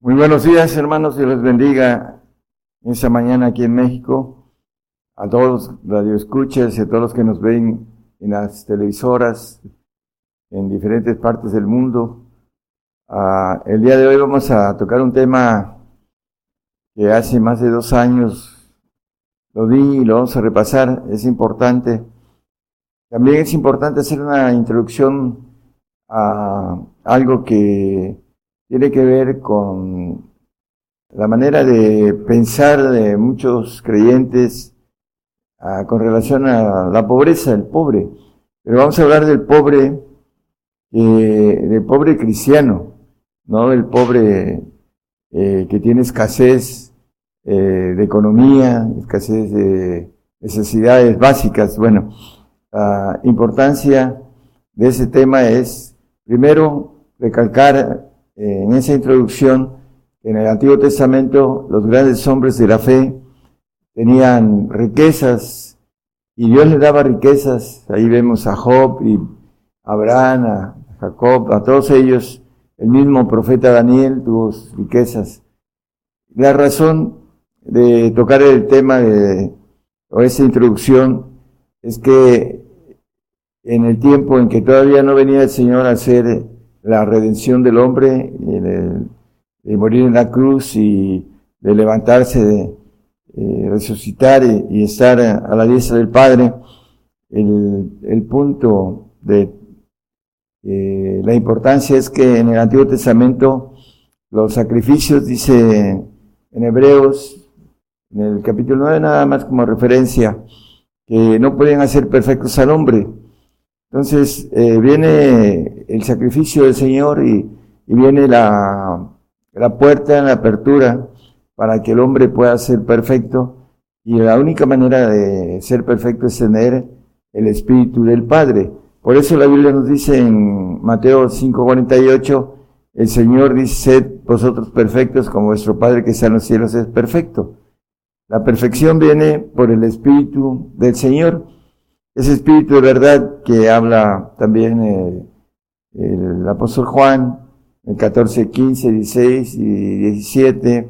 Muy buenos días, hermanos, Dios les bendiga esta mañana aquí en México. A todos los radioescuchas y a todos los que nos ven en las televisoras en diferentes partes del mundo. Ah, el día de hoy vamos a tocar un tema que hace más de dos años lo di y lo vamos a repasar. Es importante. También es importante hacer una introducción a algo que tiene que ver con la manera de pensar de muchos creyentes ah, con relación a la pobreza, el pobre. Pero vamos a hablar del pobre, eh, del pobre cristiano, no del pobre eh, que tiene escasez eh, de economía, escasez de necesidades básicas. Bueno, la importancia de ese tema es, primero, recalcar en esa introducción, en el Antiguo Testamento los grandes hombres de la fe tenían riquezas y Dios les daba riquezas. Ahí vemos a Job y a Abraham, a Jacob, a todos ellos. El mismo profeta Daniel tuvo riquezas. La razón de tocar el tema de o esa introducción es que en el tiempo en que todavía no venía el Señor a hacer la redención del hombre, de morir en la cruz y de levantarse, de eh, resucitar y, estar a, la diestra del Padre, el, punto de eh, la importancia es que en el Antiguo Testamento los sacrificios, dice en Hebreos, en el capítulo 9 nada más como referencia, que no pueden hacer perfectos al hombre, entonces eh, viene el sacrificio del Señor y, viene la, la puerta, la apertura para que el hombre pueda ser perfecto. Y la única manera de ser perfecto es tener el Espíritu del Padre. Por eso la Biblia nos dice en Mateo 5:48, el Señor dice, sed vosotros perfectos como vuestro Padre que está en los cielos es perfecto. La perfección viene por el Espíritu del Señor. Ese espíritu de verdad que habla también eh, el apóstol Juan en 14, 15, 16 y 17,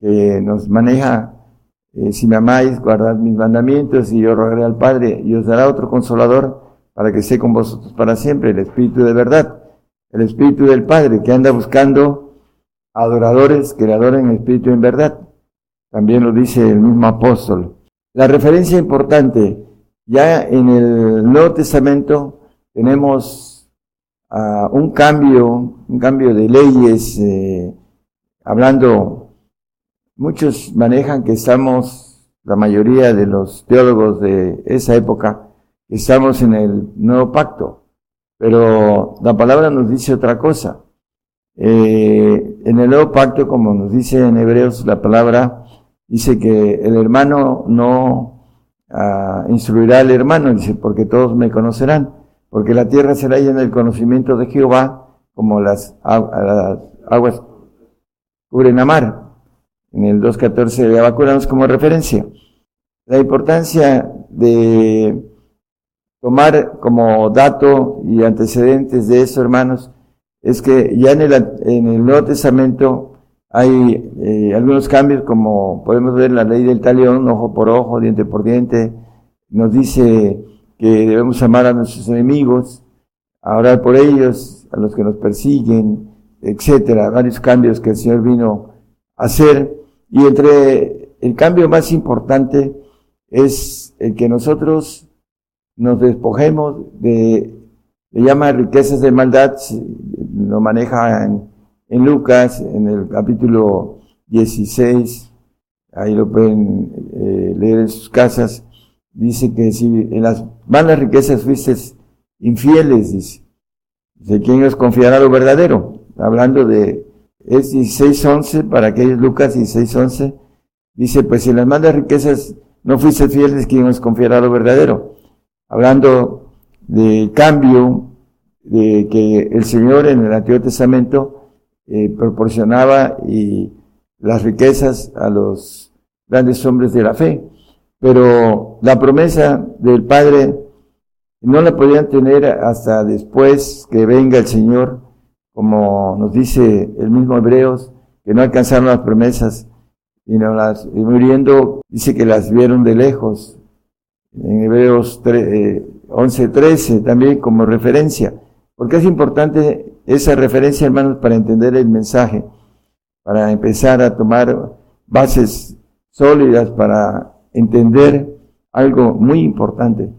que nos maneja, eh, si me amáis, guardad mis mandamientos y yo rogaré al Padre y os dará otro consolador para que esté con vosotros para siempre, el espíritu de verdad, el espíritu del Padre que anda buscando adoradores que le adoren el espíritu en verdad. También lo dice el mismo apóstol. La referencia importante ya en el Nuevo Testamento tenemos uh, un cambio, un cambio de leyes, eh, hablando, muchos manejan que estamos, la mayoría de los teólogos de esa época, estamos en el nuevo pacto, pero la palabra nos dice otra cosa. Eh, en el nuevo pacto, como nos dice en Hebreos, la palabra dice que el hermano no instruirá al hermano, dice, porque todos me conocerán, porque la tierra será llena del conocimiento de Jehová, como las, aguas cubren la mar. En el 2.14 de Abacuramos como referencia. La importancia de tomar como dato y antecedentes de eso, hermanos, es que ya en el, en el Nuevo Testamento hay eh, algunos cambios, como podemos ver la ley del talión, ojo por ojo, diente por diente, nos dice que debemos amar a nuestros enemigos, a orar por ellos, a los que nos persiguen, etcétera, varios cambios que el Señor vino a hacer. Y entre el cambio más importante es el que nosotros nos despojemos de, le llama riquezas de maldad, lo maneja en en Lucas, en el capítulo 16, ahí lo pueden eh, leer en sus casas, dice que si en las malas riquezas fuiste infieles, dice, ¿de quién os confiará lo verdadero? Hablando de, es 16.11, para aquellos Lucas 16.11, dice, pues si en las malas riquezas no fuiste fieles, ¿quién os confiará lo verdadero? Hablando de cambio, de que el Señor en el Antiguo Testamento eh, proporcionaba y las riquezas a los grandes hombres de la fe. Pero la promesa del Padre no la podían tener hasta después que venga el Señor, como nos dice el mismo Hebreos, que no alcanzaron las promesas y, no las, y muriendo, dice que las vieron de lejos. En Hebreos 11.13 eh, también como referencia. Porque es importante esa referencia, hermanos, para entender el mensaje, para empezar a tomar bases sólidas para entender algo muy importante.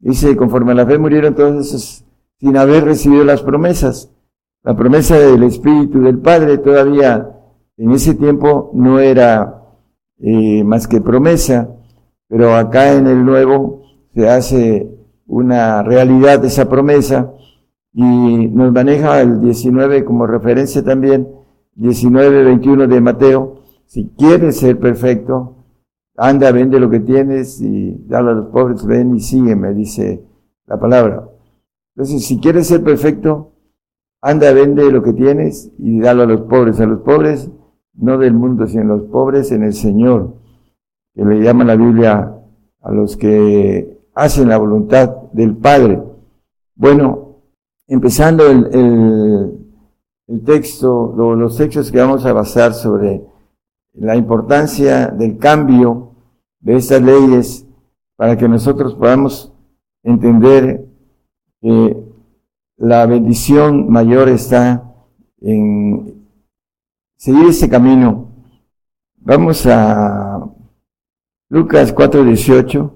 Dice, conforme a la fe murieron todos esos sin haber recibido las promesas. La promesa del Espíritu del Padre todavía en ese tiempo no era eh, más que promesa, pero acá en el Nuevo se hace una realidad esa promesa y nos maneja el 19 como referencia también, 19, 21 de Mateo. Si quieres ser perfecto, anda, vende lo que tienes y dale a los pobres, ven y sígueme, dice la palabra. Entonces, si quieres ser perfecto, anda, vende lo que tienes y dalo a los pobres. A los pobres, no del mundo, sino a los pobres en el Señor, que le llama la Biblia a los que hacen la voluntad del Padre. Bueno, empezando el, el, el texto, los textos que vamos a basar sobre la importancia del cambio de estas leyes para que nosotros podamos entender que la bendición mayor está en seguir ese camino. Vamos a Lucas 4:18,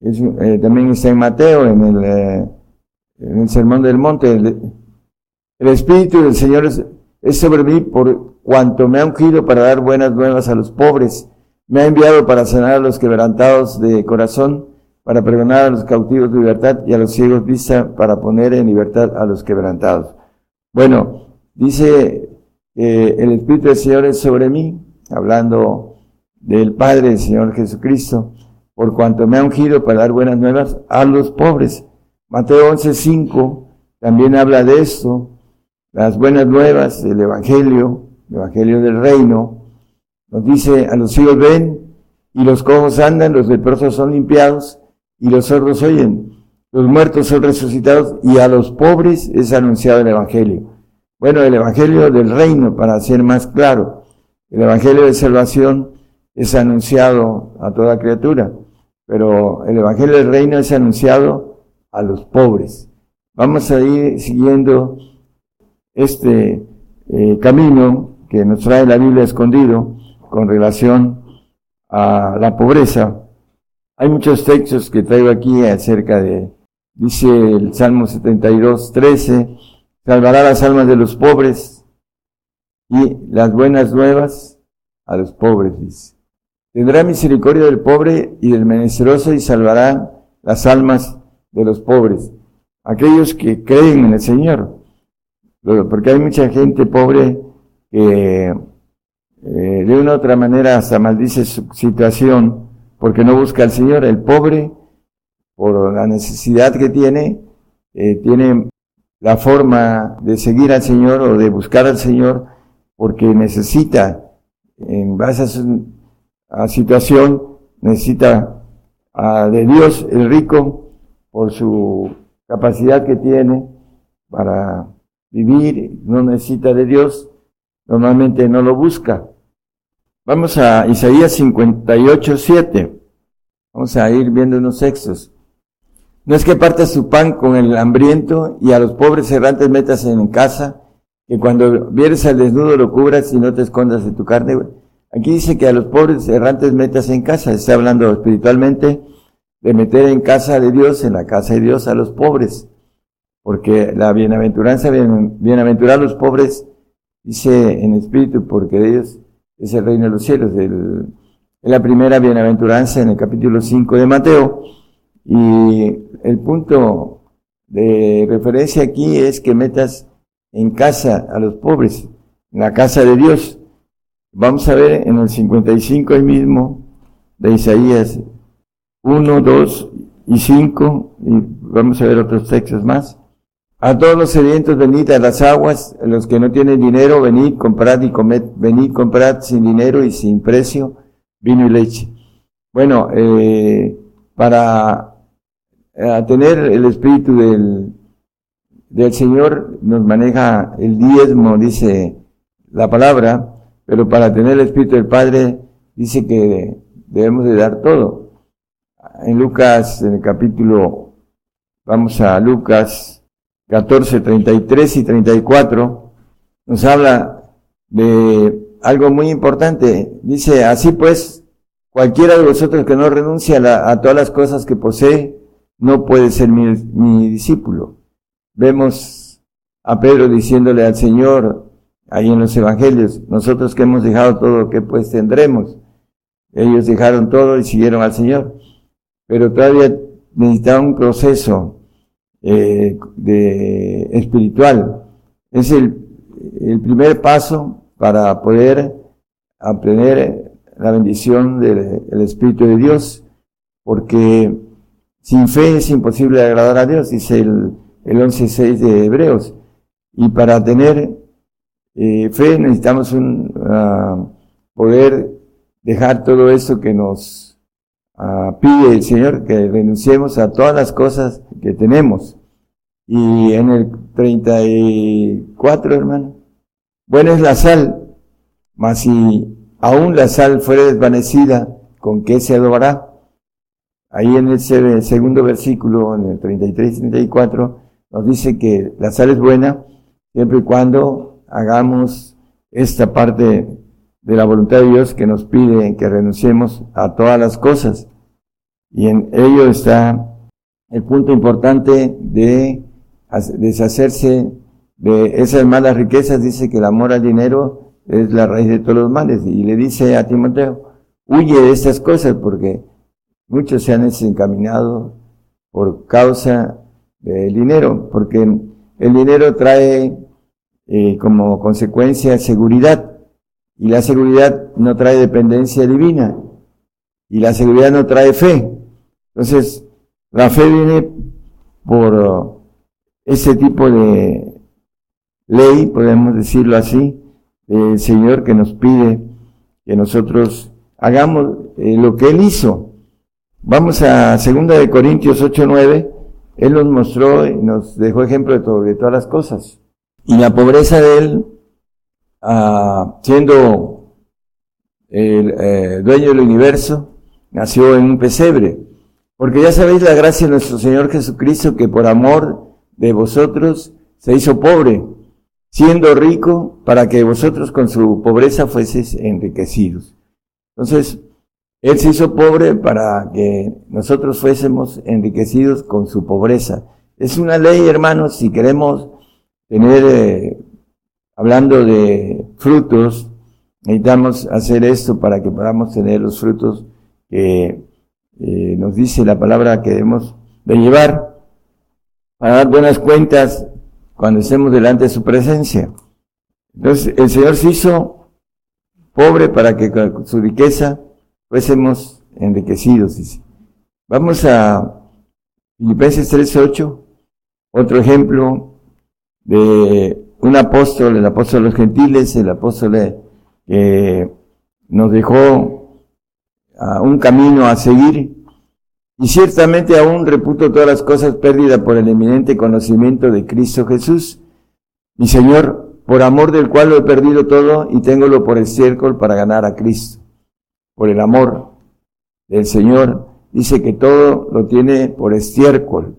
eh, también está en Mateo, en el, eh, en el Sermón del Monte. El, Espíritu del Señor es, sobre mí por cuanto me ha ungido para dar buenas nuevas a los pobres me ha enviado para sanar a los quebrantados de corazón, para pregonar a los cautivos de libertad y a los ciegos vista, para poner en libertad a los quebrantados. Bueno, dice eh, el Espíritu del Señor es sobre mí, hablando del Padre, del Señor Jesucristo, por cuanto me ha ungido para dar buenas nuevas a los pobres. Mateo 11:5 también habla de esto, las buenas nuevas, del Evangelio, el Evangelio del Reino, nos dice, a los ciegos ven y los cojos andan, los leprosos son limpiados y los sordos oyen. Los muertos son resucitados y a los pobres es anunciado el Evangelio. Bueno, el Evangelio del reino, para ser más claro. El Evangelio de salvación es anunciado a toda criatura, pero el Evangelio del reino es anunciado a los pobres. Vamos a ir siguiendo este eh, camino que nos trae la Biblia escondido con relación a la pobreza. Hay muchos textos que traigo aquí acerca de, dice el Salmo 72, 13, salvará las almas de los pobres y las buenas nuevas a los pobres, dice. Tendrá misericordia del pobre y del menesteroso y salvará las almas de los pobres, aquellos que creen en el Señor. Porque hay mucha gente pobre que eh, de una u otra manera hasta maldice su situación porque no busca al Señor. El pobre, por la necesidad que tiene, eh, tiene la forma de seguir al Señor o de buscar al Señor porque necesita, en base a su situación, necesita de Dios el rico por su capacidad que tiene para vivir, no necesita de Dios, normalmente no lo busca. Vamos a Isaías 58, 7. Vamos a ir viendo unos textos. No es que partas su pan con el hambriento y a los pobres errantes metas en casa, que cuando vieres al desnudo lo cubras y no te escondas de tu carne. Aquí dice que a los pobres errantes metas en casa. Está hablando espiritualmente de meter en casa de Dios, en la casa de Dios, a los pobres. Porque la bienaventuranza, bienaventurar a los pobres, dice en espíritu, porque de ellos es el reino de los cielos. El, es la primera bienaventuranza en el capítulo 5 de Mateo. Y el punto de referencia aquí es que metas en casa a los pobres, en la casa de Dios. Vamos a ver en el 55 el mismo de Isaías 1, 2 y 5, y vamos a ver otros textos más. A todos los sedientos venid a las aguas, a los que no tienen dinero, venid, comprad y comed, venid, comprad sin dinero y sin precio vino y leche. Bueno, eh, para eh, tener el espíritu del, del Señor nos maneja el diezmo, dice la palabra, pero para tener el espíritu del Padre dice que debemos de dar todo. En Lucas, en el capítulo, vamos a Lucas 14, 33 y 34, nos habla de algo muy importante. Dice, así pues, cualquiera de vosotros que no renuncia a, todas las cosas que posee, no puede ser mi, mi discípulo. Vemos a Pedro diciéndole al Señor, ahí en los evangelios, nosotros que hemos dejado todo, ¿qué pues tendremos? Ellos dejaron todo y siguieron al Señor, pero todavía necesitaban un proceso eh, espiritual. Es el, primer paso para poder obtener la bendición del Espíritu de Dios, porque sin fe es imposible agradar a Dios, dice el, el 11.6 de Hebreos. Y para tener eh, fe necesitamos un, uh, poder dejar todo eso que nos uh, pide el Señor, que renunciemos a todas las cosas que tenemos. Y en el 34, hermano, bueno es la sal, mas si aún la sal fuera desvanecida, ¿con qué se adobará? Ahí en el segundo versículo, en el 33 y 34, nos dice que la sal es buena siempre y cuando hagamos esta parte de la voluntad de Dios que nos pide que renunciemos a todas las cosas. Y en ello está el punto importante de deshacerse de esas malas riquezas, dice que el amor al dinero es la raíz de todos los males. Y le dice a Timoteo, huye de estas cosas porque muchos se han desencaminado por causa del dinero, porque el dinero trae eh, como consecuencia seguridad y la seguridad no trae dependencia divina y la seguridad no trae fe. Entonces, la fe viene por ese tipo de ley, podemos decirlo así, del Señor que nos pide que nosotros hagamos eh, lo que Él hizo. Vamos a 2 de Corintios 8, 9. Él nos mostró y nos dejó ejemplo de, de todas las cosas. Y la pobreza de Él, ah, siendo el eh, dueño del universo, nació en un pesebre. Porque ya sabéis la gracia de nuestro Señor Jesucristo, que por amor de vosotros se hizo pobre siendo rico para que vosotros con su pobreza fueseis enriquecidos. Entonces, Él se hizo pobre para que nosotros fuésemos enriquecidos con su pobreza. Es una ley, hermanos, si queremos tener, eh, hablando de frutos, necesitamos hacer esto para que podamos tener los frutos que eh, nos dice la palabra que debemos de llevar, para dar buenas cuentas cuando estemos delante de su presencia. Entonces, el Señor se hizo pobre para que con su riqueza fuésemos enriquecidos. Vamos a Filipenses 13:8, otro ejemplo de un apóstol, el apóstol de los gentiles, el apóstol que nos dejó un camino a seguir y ciertamente aún reputo todas las cosas pérdidas por el eminente conocimiento de Cristo Jesús, mi Señor, por amor del cual lo he perdido todo y téngolo por estiércol para ganar a Cristo. Por el amor del Señor, dice que todo lo tiene por estiércol.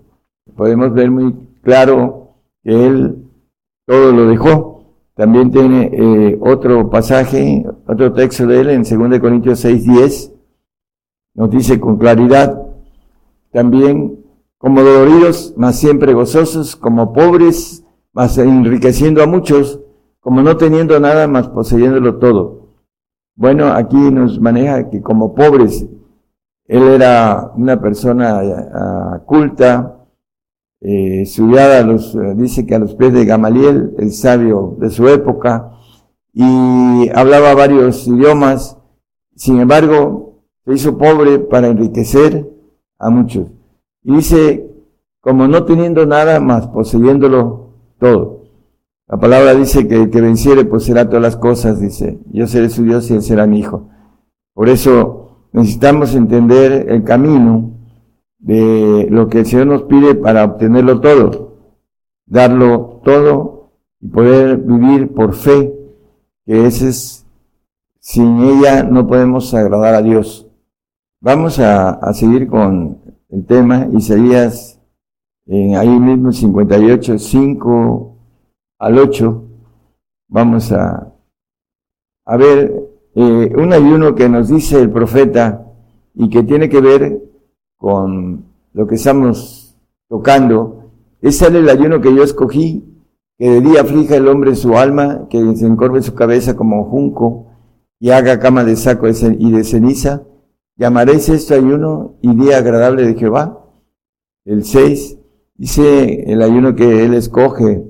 Podemos ver muy claro que Él todo lo dejó. También tiene eh, otro pasaje, otro texto de Él en 2 Corintios 6, 10. Nos dice con claridad, también como doloridos, mas siempre gozosos, como pobres, mas enriqueciendo a muchos, como no teniendo nada, mas poseyéndolo todo. Bueno, aquí nos maneja que como pobres, él era una persona uh, culta, eh, estudiada, los, uh, dice que a los pies de Gamaliel, el sabio de su época, y hablaba varios idiomas, sin embargo, se hizo pobre para enriquecer a muchos. Y dice, como no teniendo nada más, poseyéndolo todo. La palabra dice que el que venciere poseerá todas las cosas, dice, yo seré su Dios y él será mi hijo. Por eso necesitamos entender el camino de lo que el Señor nos pide para obtenerlo todo, darlo todo y poder vivir por fe, que ese es, sin ella no podemos agradar a Dios. Vamos a, a seguir con el tema, Isaías, en ahí mismo 58, 5 al 8, vamos a, a ver eh, un ayuno que nos dice el profeta y que tiene que ver con lo que estamos tocando. Es el ayuno que yo escogí, que de día aflija el hombre su alma, que se encorve su cabeza como junco y haga cama de saco y de ceniza. Llamaréis esto ayuno y día agradable de Jehová. El 6 dice el ayuno que él escoge.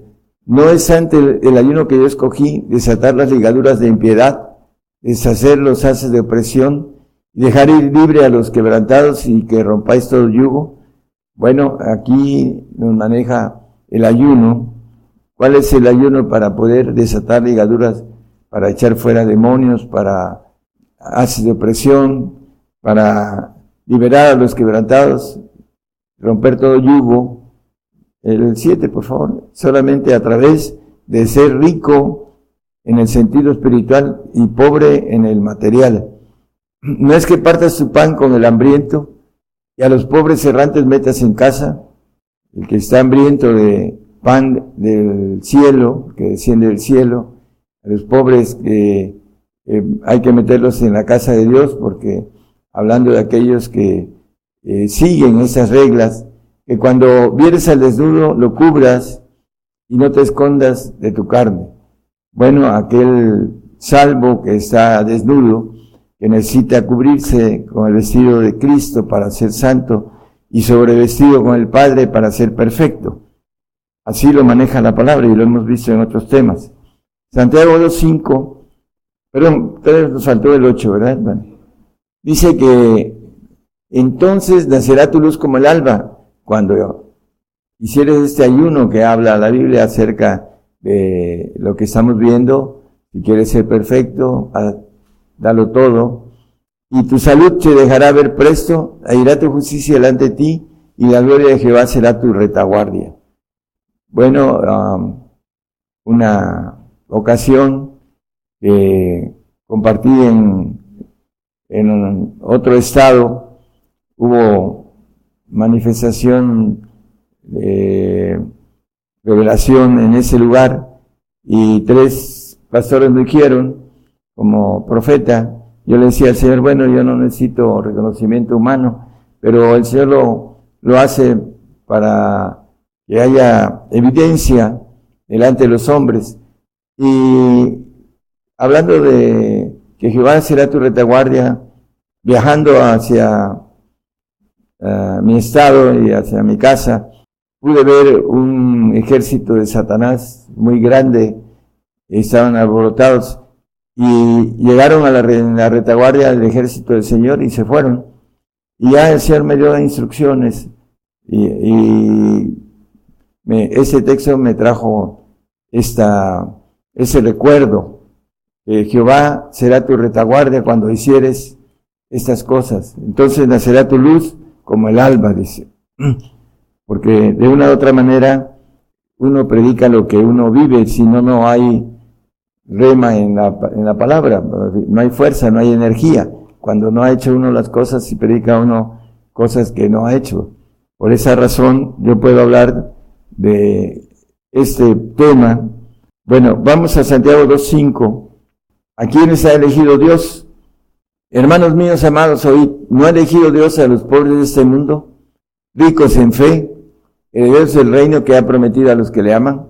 No es ante el, ayuno que yo escogí desatar las ligaduras de impiedad, deshacer los haces de opresión dejar ir libre a los quebrantados y que rompáis todo yugo. Bueno, aquí nos maneja el ayuno. ¿Cuál es el ayuno para poder desatar ligaduras, para echar fuera demonios, para haces de opresión, para liberar a los quebrantados, romper todo yugo. El 7, por favor, solamente a través de ser rico en el sentido espiritual y pobre en el material. No es que partas su pan con el hambriento y a los pobres errantes metas en casa, el que está hambriento de pan del cielo, que desciende del cielo, a los pobres que eh, hay que meterlos en la casa de Dios porque hablando de aquellos que eh, siguen esas reglas, que cuando vienes al desnudo lo cubras y no te escondas de tu carne. Bueno, aquel salvo que está desnudo, que necesita cubrirse con el vestido de Cristo para ser santo y sobrevestido con el Padre para ser perfecto. Así lo maneja la palabra y lo hemos visto en otros temas. Santiago 2.5, perdón, ustedes nos faltó el 8, ¿verdad? Dice que entonces nacerá tu luz como el alba cuando hicieres este ayuno que habla la Biblia acerca de lo que estamos viendo, si quieres ser perfecto, dalo todo, y tu salud te dejará ver presto, e irá tu justicia delante de ti, y la gloria de Jehová será tu retaguardia. Bueno, um, una ocasión que compartí en en otro estado hubo manifestación de revelación en ese lugar y tres pastores me dijeron como profeta. Yo le decía al Señor, bueno, yo no necesito reconocimiento humano, pero el Señor lo, lo hace para que haya evidencia delante de los hombres. Y hablando de que Jehová será tu retaguardia, viajando hacia eh, mi estado y hacia mi casa, pude ver un ejército de Satanás muy grande, estaban alborotados y llegaron a la, retaguardia del ejército del Señor y se fueron. Y ya el Señor me dio instrucciones y, ese texto me trajo esta, ese recuerdo Jehová será tu retaguardia cuando hicieres estas cosas. Entonces nacerá tu luz como el alba, dice. Porque de una u otra manera uno predica lo que uno vive, si no, no hay rema en la, en la palabra, no hay fuerza, no hay energía. Cuando no ha hecho uno las cosas y predica uno cosas que no ha hecho. Por esa razón yo puedo hablar de este tema. Bueno, vamos a Santiago 2.5 ¿A quiénes ha elegido Dios? Hermanos míos amados, hoy ¿no ha elegido Dios a los pobres de este mundo? Ricos en fe, herederos del reino que ha prometido a los que le aman.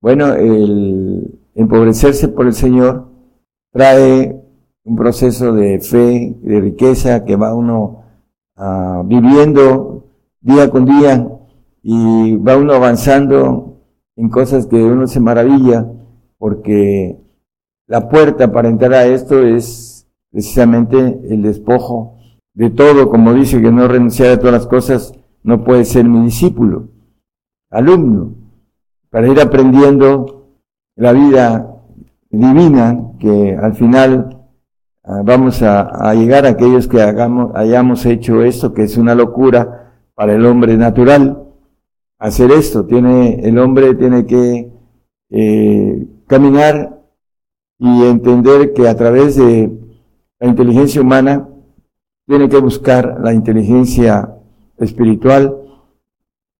Bueno, el empobrecerse por el Señor trae un proceso de fe, de riqueza que va uno ah, viviendo día con día y va uno avanzando en cosas que uno se maravilla porque la puerta para entrar a esto es precisamente el despojo de todo, como dice que no renunciar a todas las cosas, no puede ser mi discípulo, alumno, para ir aprendiendo la vida divina que al final ah, vamos a, llegar a aquellos que hagamos, hayamos hecho esto, que es una locura para el hombre natural. Hacer esto, tiene, el hombre tiene que eh, caminar y entender que a través de la inteligencia humana tiene que buscar la inteligencia espiritual.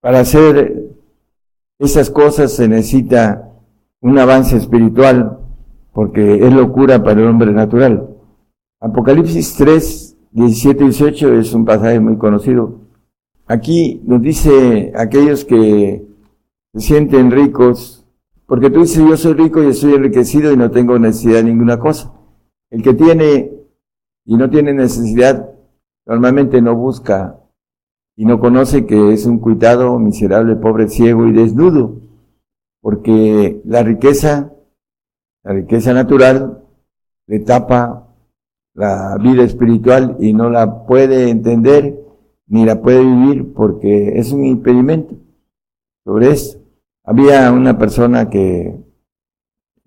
Para hacer esas cosas se necesita un avance espiritual, porque es locura para el hombre natural. Apocalipsis 3, 17 y 18 es un pasaje muy conocido. Aquí nos dice aquellos que se sienten ricos, porque tú dices yo soy rico y estoy enriquecido y no tengo necesidad de ninguna cosa. El que tiene y no tiene necesidad normalmente no busca y no conoce que es un cuitado, miserable, pobre, ciego y desnudo, porque la riqueza, la riqueza natural, le tapa la vida espiritual y no la puede entender ni la puede vivir porque es un impedimento sobre esto. Había una persona que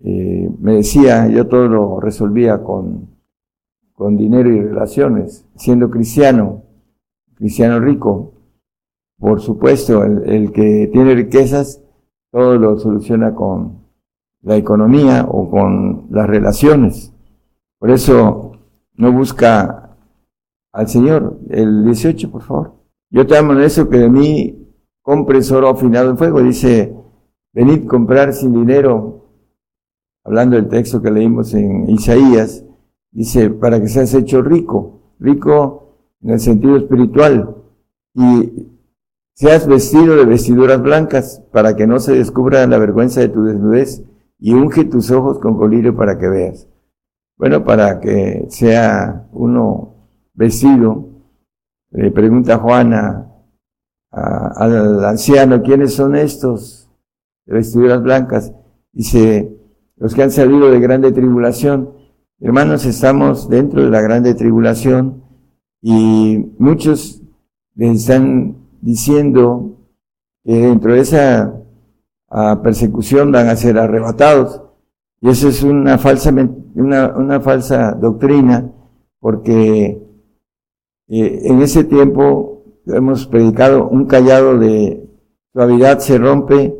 eh, me decía, yo todo lo resolvía con, con dinero y relaciones, siendo cristiano, cristiano rico. Por supuesto, el, que tiene riquezas, todo lo soluciona con la economía o con las relaciones. Por eso no busca al Señor. El 18, por favor. Yo te amo en eso que de mí compres oro afinado en fuego. Dice, venid comprar sin dinero. Hablando del texto que leímos en Isaías, dice, para que seas hecho rico. Rico en el sentido espiritual, y seas vestido de vestiduras blancas para que no se descubra la vergüenza de tu desnudez, y unge tus ojos con colirio para que veas. Bueno, para que sea uno vestido, le pregunta Juana al anciano, ¿quiénes son estos de vestiduras blancas? Dice, los que han salido de grande tribulación. Hermanos, estamos dentro de la grande tribulación y muchos están diciendo que dentro de esa ah, persecución van a ser arrebatados. Y eso es una falsa, una, una falsa doctrina, porque eh, en ese tiempo hemos predicado un callado de suavidad se rompe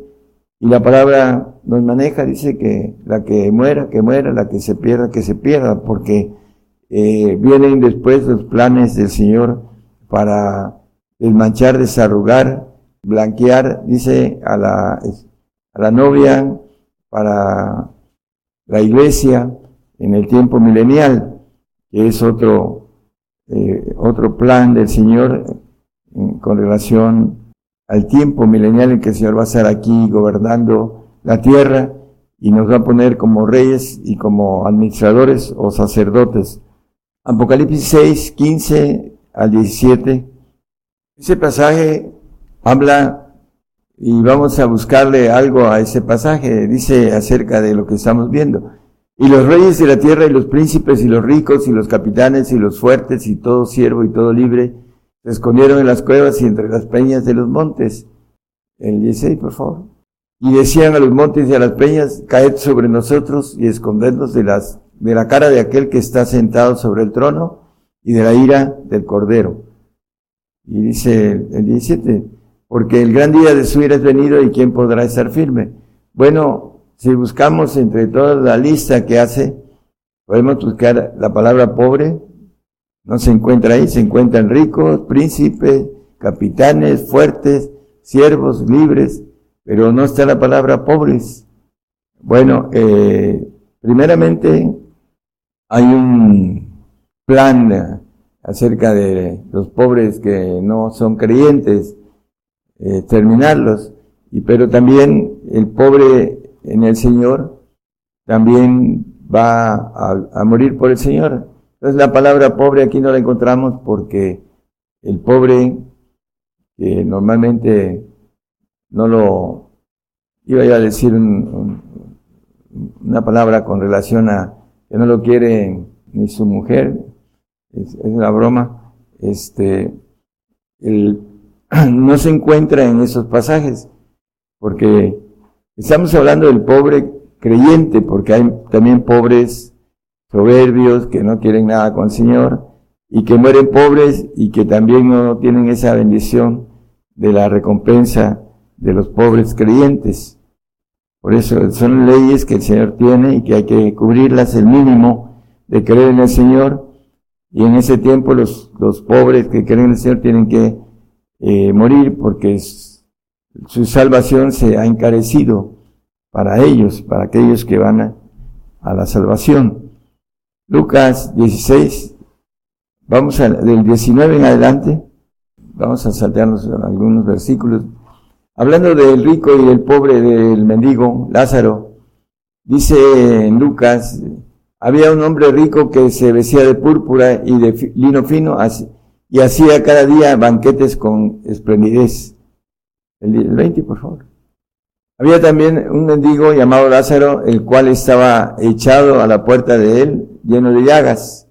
y la palabra nos maneja, dice que la que muera, que muera, la que se pierda, que se pierda, porque eh, vienen después los planes del Señor para desmanchar, desarrugar, blanquear, dice a la, a la novia, para la iglesia en el tiempo milenial, que es otro, eh, otro plan del Señor con relación al tiempo milenial en que el Señor va a estar aquí gobernando la tierra y nos va a poner como reyes y como administradores o sacerdotes Apocalipsis 6, 15 al 17. Ese pasaje habla y vamos a buscarle algo a ese pasaje. Dice acerca de lo que estamos viendo. Y los reyes de la tierra y los príncipes y los ricos y los capitanes y los fuertes y todo siervo y todo libre se escondieron en las cuevas y entre las peñas de los montes. El 16, por favor. Y decían a los montes y a las peñas, caed sobre nosotros y escondernos de las de la cara de aquel que está sentado sobre el trono y de la ira del cordero. Y dice el 17, porque el gran día de su ira es venido y quién podrá estar firme. Bueno, si buscamos entre toda la lista que hace, podemos buscar la palabra pobre, no se encuentra ahí, se encuentran ricos, príncipes, capitanes, fuertes, siervos, libres, pero no está la palabra pobres. Bueno, eh, primeramente hay un plan acerca de los pobres que no son creyentes, eh, terminarlos, y, pero también el pobre en el Señor también va a, morir por el Señor. Entonces la palabra pobre aquí no la encontramos porque el pobre, que normalmente no lo, iba a decir una palabra con relación a que no lo quiere ni su mujer, es, una broma, este, no se encuentra en esos pasajes, porque estamos hablando del pobre creyente, porque hay también pobres soberbios, que no quieren nada con el Señor y que mueren pobres y que también no tienen esa bendición de la recompensa de los pobres creyentes. Por eso son leyes que el Señor tiene y que hay que cubrirlas el mínimo de creer en el Señor. Y en ese tiempo los, los pobres que creen en el Señor tienen que eh, morir porque su salvación se ha encarecido para ellos, para aquellos que van a, a la salvación. Lucas 16, vamos a, del 19 en adelante, vamos a saltearnos algunos versículos. Hablando del rico y del pobre, del mendigo, Lázaro, dice Lucas, había un hombre rico que se vestía de púrpura y de lino fino y hacía cada día banquetes con esplendidez. El 20, por favor. Había también un mendigo llamado Lázaro, el cual estaba echado a la puerta de él, lleno de llagas,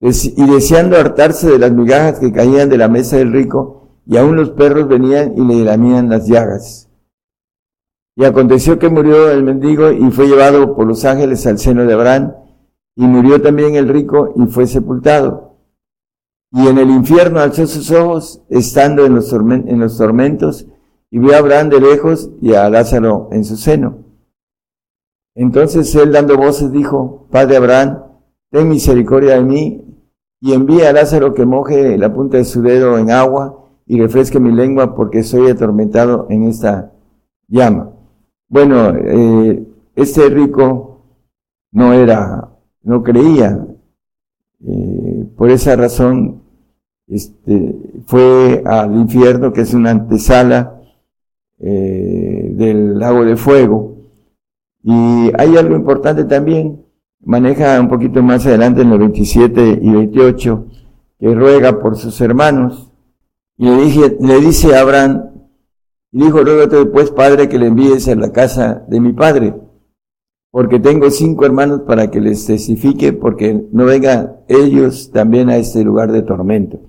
y deseando hartarse de las migajas que caían de la mesa del rico, y aún los perros venían y le lamían las llagas. Y aconteció que murió el mendigo y fue llevado por los ángeles al seno de Abraham, y murió también el rico y fue sepultado. Y en el infierno alzó sus ojos, estando en los, en los tormentos, y vio a Abraham de lejos y a Lázaro en su seno. Entonces él dando voces dijo, Padre Abraham, ten misericordia de mí, y envía a Lázaro que moje la punta de su dedo en agua y refresque mi lengua porque soy atormentado en esta llama. Bueno, eh, este rico no era, no creía. Eh, por esa razón este, fue al infierno, que es una antesala eh, del lago de fuego. Y hay algo importante también, maneja un poquito más adelante en los 27 y 28, que ruega por sus hermanos y le, dije, le dice a Abraham, y dijo, ruégate después, padre, que le envíes a la casa de mi padre, porque tengo cinco hermanos para que les testifique, porque no vengan ellos también a este lugar de tormento.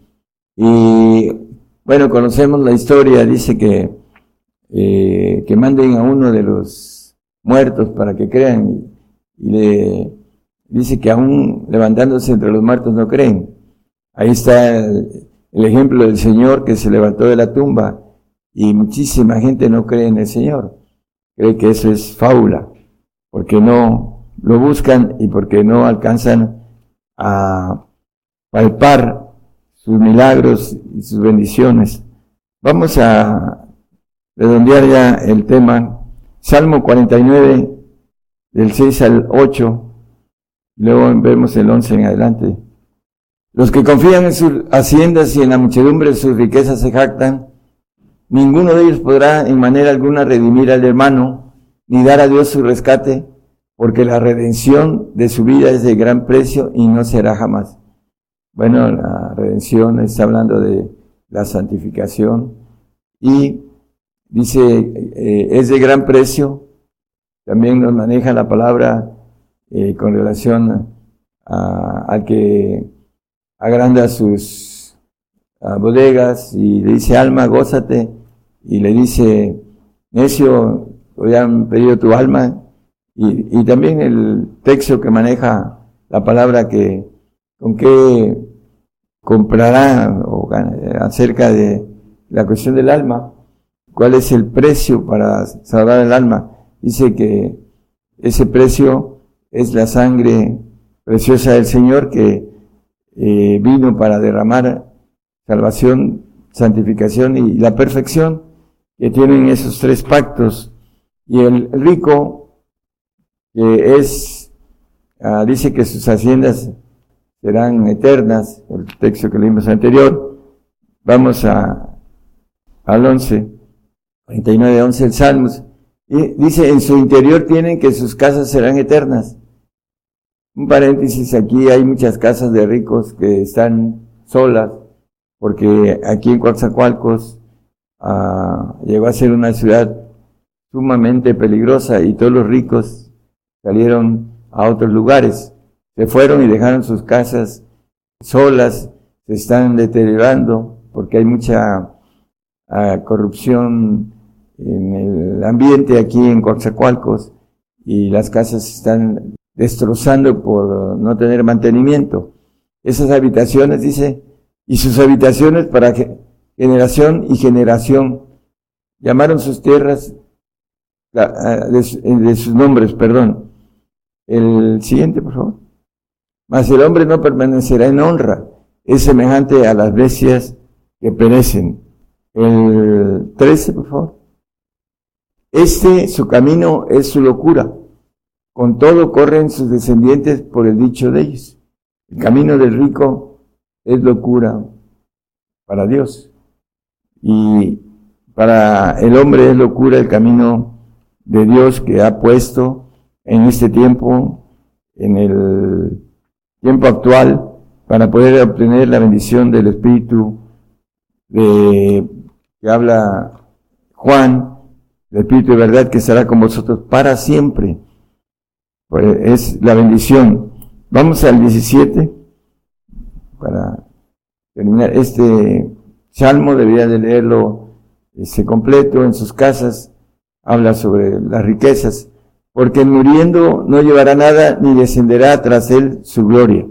Y bueno, conocemos la historia, dice que, eh, que manden a uno de los muertos para que crean, y le dice que aún levantándose entre los muertos no creen. Ahí está el ejemplo del Señor que se levantó de la tumba y muchísima gente no cree en el Señor. Cree que eso es fábula, porque no lo buscan y porque no alcanzan a palpar sus milagros y sus bendiciones. Vamos a redondear ya el tema. Salmo 49, del 6 al 8, luego vemos el 11 en adelante. Los que confían en sus haciendas y en la muchedumbre de sus riquezas se jactan. Ninguno de ellos podrá en manera alguna redimir al hermano, ni dar a Dios su rescate, porque la redención de su vida es de gran precio y no será jamás. Bueno, la redención está hablando de la santificación y dice, eh, es de gran precio. También nos maneja la palabra eh, con relación al que agranda sus bodegas y le dice, alma, gózate, y le dice, necio, hoy han pedido tu alma, y, también el texto que maneja la palabra que, con qué comprará o, acerca de la cuestión del alma, cuál es el precio para salvar el alma. Dice que ese precio es la sangre preciosa del Señor que eh, vino para derramar salvación, santificación y la perfección que tienen esos tres pactos. Y el rico que es, ah, dice que sus haciendas serán eternas, el texto que leímos anterior. Vamos a, al 11, 49, 11 el Salmos. Y dice, en su interior tienen que sus casas serán eternas. Un paréntesis, aquí hay muchas casas de ricos que están solas, porque aquí en Coatzacoalcos llegó a ser una ciudad sumamente peligrosa y todos los ricos salieron a otros lugares, se fueron y dejaron sus casas solas, se están deteriorando porque hay mucha ah, corrupción en el ambiente aquí en Coatzacoalcos y las casas están destrozando por no tener mantenimiento. Esas habitaciones, dice, y sus habitaciones para generación y generación. Llamaron sus tierras de, sus nombres, perdón. El siguiente, por favor. Mas el hombre no permanecerá en honra, es semejante a las bestias que perecen. El 13, por favor. Este, su camino es su locura. Con todo corren sus descendientes por el dicho de ellos. El camino del rico es locura para Dios. Y para el hombre es locura el camino de Dios que ha puesto en este tiempo, en el tiempo actual, para poder obtener la bendición del Espíritu de, que habla Juan, el Espíritu de verdad que estará con vosotros para siempre. Pues es la bendición. Vamos al 17 para terminar. Este salmo debería de leerlo ese completo en sus casas. Habla sobre las riquezas. Porque muriendo no llevará nada ni descenderá tras él su gloria.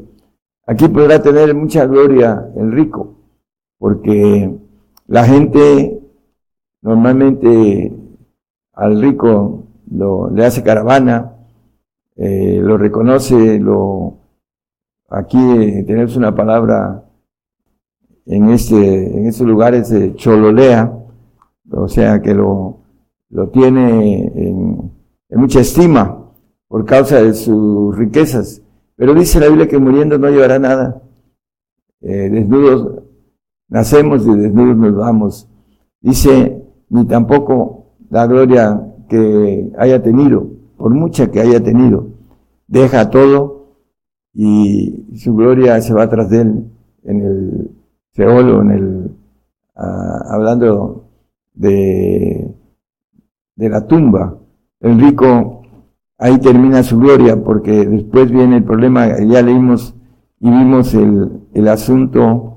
Aquí podrá tener mucha gloria el rico, porque la gente normalmente al rico lo, le hace caravana, eh, lo reconoce, lo aquí tenemos una palabra en este, en estos lugares de chololea, o sea que lo, lo tiene en, mucha estima por causa de sus riquezas. Pero dice la Biblia que muriendo no llevará nada. Eh, desnudos nacemos y desnudos nos vamos. Dice, ni tampoco la gloria que haya tenido por mucha que haya tenido, deja todo y su gloria se va tras de él en el Seol o en el, hablando de, de la tumba. El rico ahí termina su gloria porque después viene el problema, ya leímos y vimos el, el asunto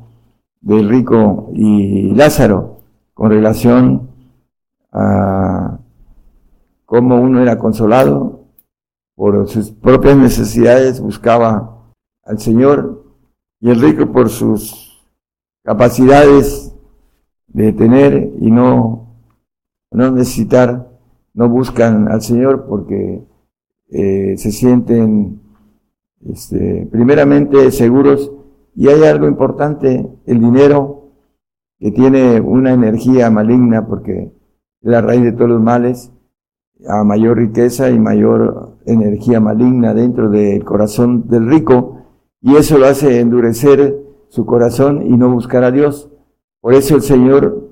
del rico y Lázaro con relación a cómo uno era consolado por sus propias necesidades, buscaba al Señor, y el rico por sus capacidades de tener y no, no necesitar, no buscan al Señor porque eh, se sienten este, primeramente seguros. Y hay algo importante, el dinero que tiene una energía maligna porque es la raíz de todos los males a mayor riqueza y mayor energía maligna dentro del corazón del rico. Y eso lo hace endurecer su corazón y no buscar a Dios. Por eso el Señor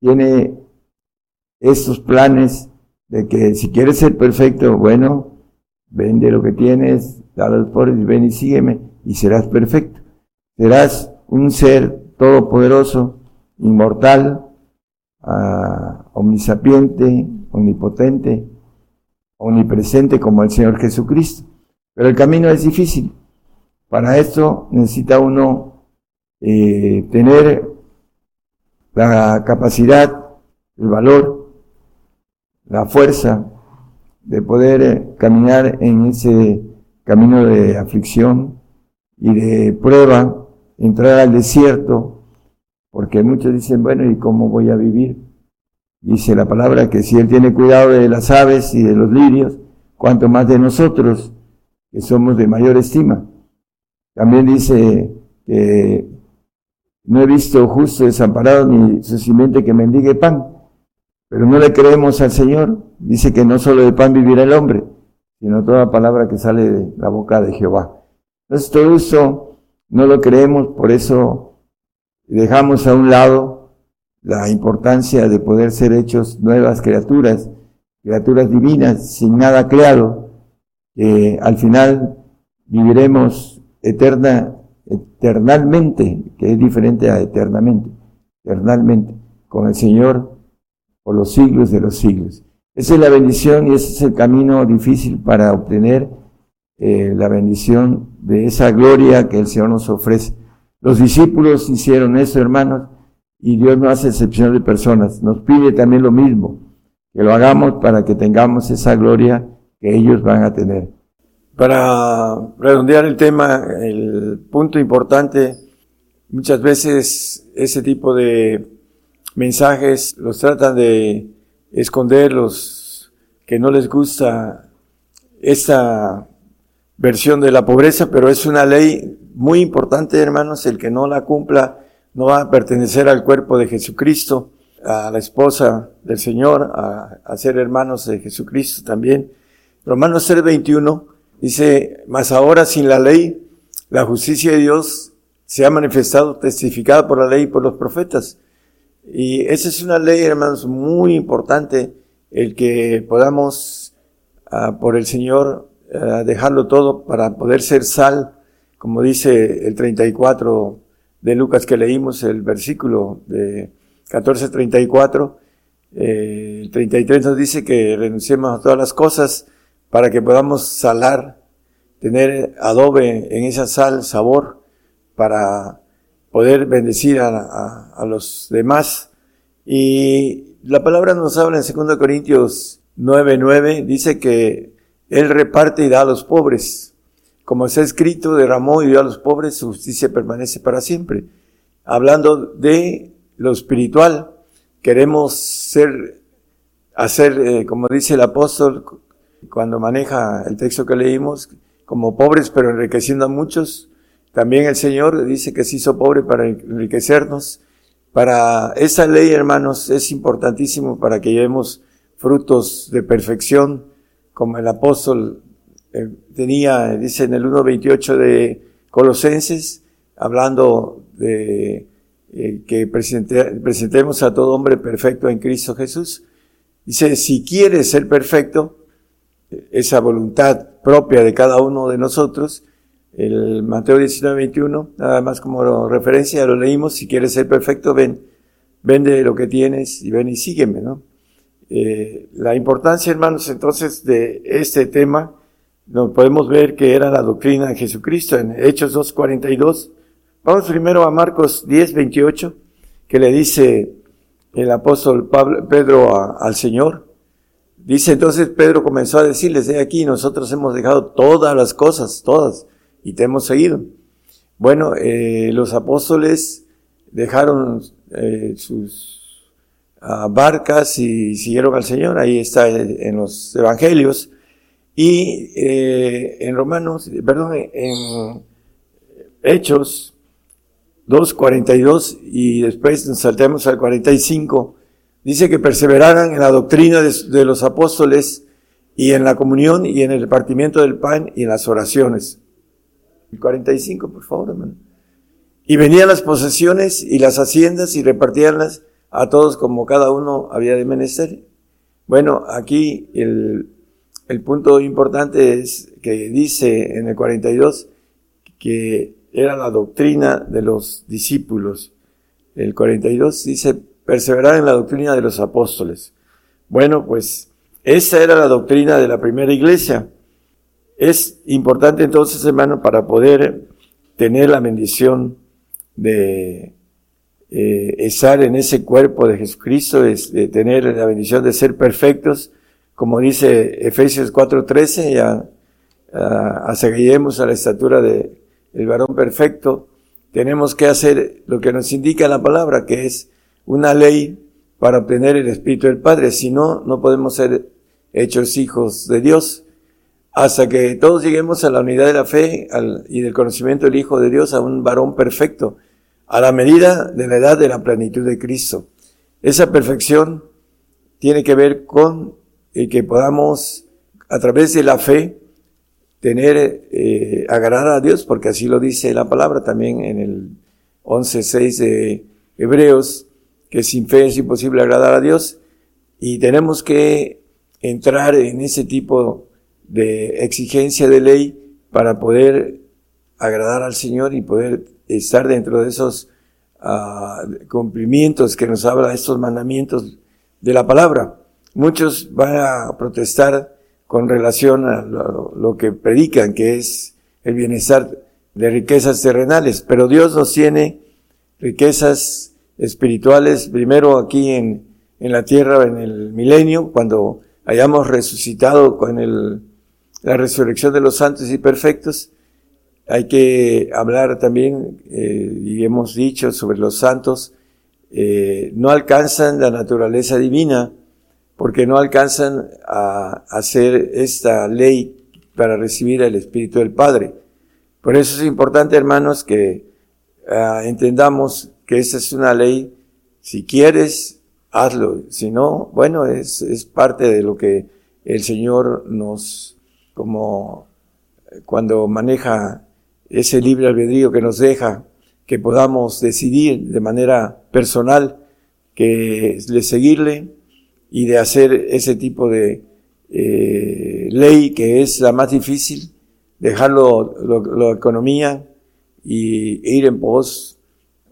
tiene estos planes de que si quieres ser perfecto, bueno, vende lo que tienes, dale a los pobres y ven y sígueme y serás perfecto. Serás un ser todopoderoso, inmortal, uh, omnisapiente, omnipotente, omnipresente como el Señor Jesucristo. Pero el camino es difícil. Para esto necesita uno eh, tener la capacidad, el valor, la fuerza de poder eh, caminar en ese camino de aflicción y de prueba, entrar al desierto, porque muchos dicen, bueno, ¿y cómo voy a vivir? Dice la palabra que si Él tiene cuidado de las aves y de los lirios, cuanto más de nosotros, que somos de mayor estima. También dice que no he visto justo desamparado ni su simiente que mendigue pan, pero no le creemos al Señor. Dice que no solo de pan vivirá el hombre, sino toda palabra que sale de la boca de Jehová. Entonces todo eso no lo creemos, por eso dejamos a un lado la importancia de poder ser hechos nuevas criaturas, criaturas divinas, sin nada creado, que al final viviremos eterna, eternalmente, que es diferente a eternamente, eternalmente, con el Señor por los siglos de los siglos. Esa es la bendición y ese es el camino difícil para obtener eh, la bendición de esa gloria que el Señor nos ofrece. Los discípulos hicieron eso, hermanos, y Dios no hace excepción de personas. Nos pide también lo mismo, que lo hagamos para que tengamos esa gloria que ellos van a tener. Para redondear el tema, el punto importante, muchas veces ese tipo de mensajes los tratan de esconder los que no les gusta esta versión de la pobreza, pero es una ley muy importante, hermanos, el que no la cumpla no va a pertenecer al cuerpo de Jesucristo, a la esposa del Señor, a, ser hermanos de Jesucristo también. Romanos 3:21 dice, mas ahora sin la ley, la justicia de Dios se ha manifestado, testificada por la ley y por los profetas. Y esa es una ley, hermanos, muy importante, el que podamos, ah, por el Señor, ah, dejarlo todo para poder ser sal, como dice el 34 de Lucas que leímos, el versículo de 14:34, eh, el 33 nos dice que renunciemos a todas las cosas para que podamos salar, tener adobe en esa sal, sabor, para poder bendecir a, a los demás. Y la palabra nos habla en 2 Corintios 9:9, dice que Él reparte y da a los pobres. Como está escrito, derramó y dio a los pobres, su justicia permanece para siempre. Hablando de lo espiritual, queremos ser, hacer, eh, como dice el apóstol, cuando maneja el texto que leímos, como pobres pero enriqueciendo a muchos. También el Señor dice que se hizo pobre para enriquecernos. Para esa ley, hermanos, es importantísimo para que llevemos frutos de perfección, como el apóstol eh, tenía, dice en el 1.28 de Colosenses, hablando de eh, que presentemos a todo hombre perfecto en Cristo Jesús. Dice, si quieres ser perfecto, esa voluntad propia de cada uno de nosotros, el Mateo 19.21, nada más como referencia, lo leímos, si quieres ser perfecto, ven, vende lo que tienes y ven y sígueme, ¿no? Eh, la importancia, hermanos, entonces, de este tema, no, podemos ver que era la doctrina de Jesucristo en Hechos 2.42. Vamos primero a Marcos 10.28, que le dice el apóstol Pablo, Pedro al Señor. Dice entonces Pedro comenzó a decirles, de aquí nosotros hemos dejado todas las cosas, todas, y te hemos seguido. Bueno, eh, los apóstoles dejaron eh, sus ah, barcas y siguieron al Señor. Ahí está en los evangelios. Y eh, en Romanos, perdón, en Hechos 2.42 y después nos saltemos al 45, dice que perseveraran en la doctrina de, los apóstoles y en la comunión y en el repartimiento del pan y en las oraciones. El 45, por favor, hermano. Y venían las posesiones y las haciendas y repartíanlas a todos como cada uno había de menester. Bueno, aquí el, el punto importante es que dice en el 42 que era la doctrina de los discípulos. El 42 dice perseverar en la doctrina de los apóstoles. Bueno, pues esa era la doctrina de la primera iglesia. Es importante entonces, hermano, para poder tener la bendición de eh, estar en ese cuerpo de Jesucristo, de tener la bendición de ser perfectos, como dice Efesios 4:13, ya a la estatura de el varón perfecto, tenemos que hacer lo que nos indica la palabra, que es una ley para obtener el Espíritu del Padre. Si no, no podemos ser hechos hijos de Dios hasta que todos lleguemos a la unidad de la fe y del conocimiento del Hijo de Dios, a un varón perfecto, a la medida de la edad de la plenitud de Cristo. Esa perfección tiene que ver con y que podamos a través de la fe tener, eh, agradar a Dios, porque así lo dice la palabra también en el 11.6 de Hebreos, que sin fe es imposible agradar a Dios, y tenemos que entrar en ese tipo de exigencia de ley para poder agradar al Señor y poder estar dentro de esos uh, cumplimientos que nos habla estos mandamientos de la palabra. Muchos van a protestar con relación a lo, que predican, que es el bienestar de riquezas terrenales, pero Dios nos tiene riquezas espirituales, primero aquí en, en la tierra, en el milenio, cuando hayamos resucitado con el la resurrección de los santos y perfectos, hay que hablar también, eh, y hemos dicho sobre los santos, eh, no alcanzan la naturaleza divina, porque no alcanzan a hacer esta ley para recibir el Espíritu del Padre. Por eso es importante, hermanos, que ah, entendamos que esa es una ley. Si quieres, hazlo. Si no, bueno, es, es parte de lo que el Señor nos, como cuando maneja ese libre albedrío que nos deja, que podamos decidir de manera personal que de seguirle y de hacer ese tipo de eh, ley que es la más difícil, dejarlo la economía y ir en pos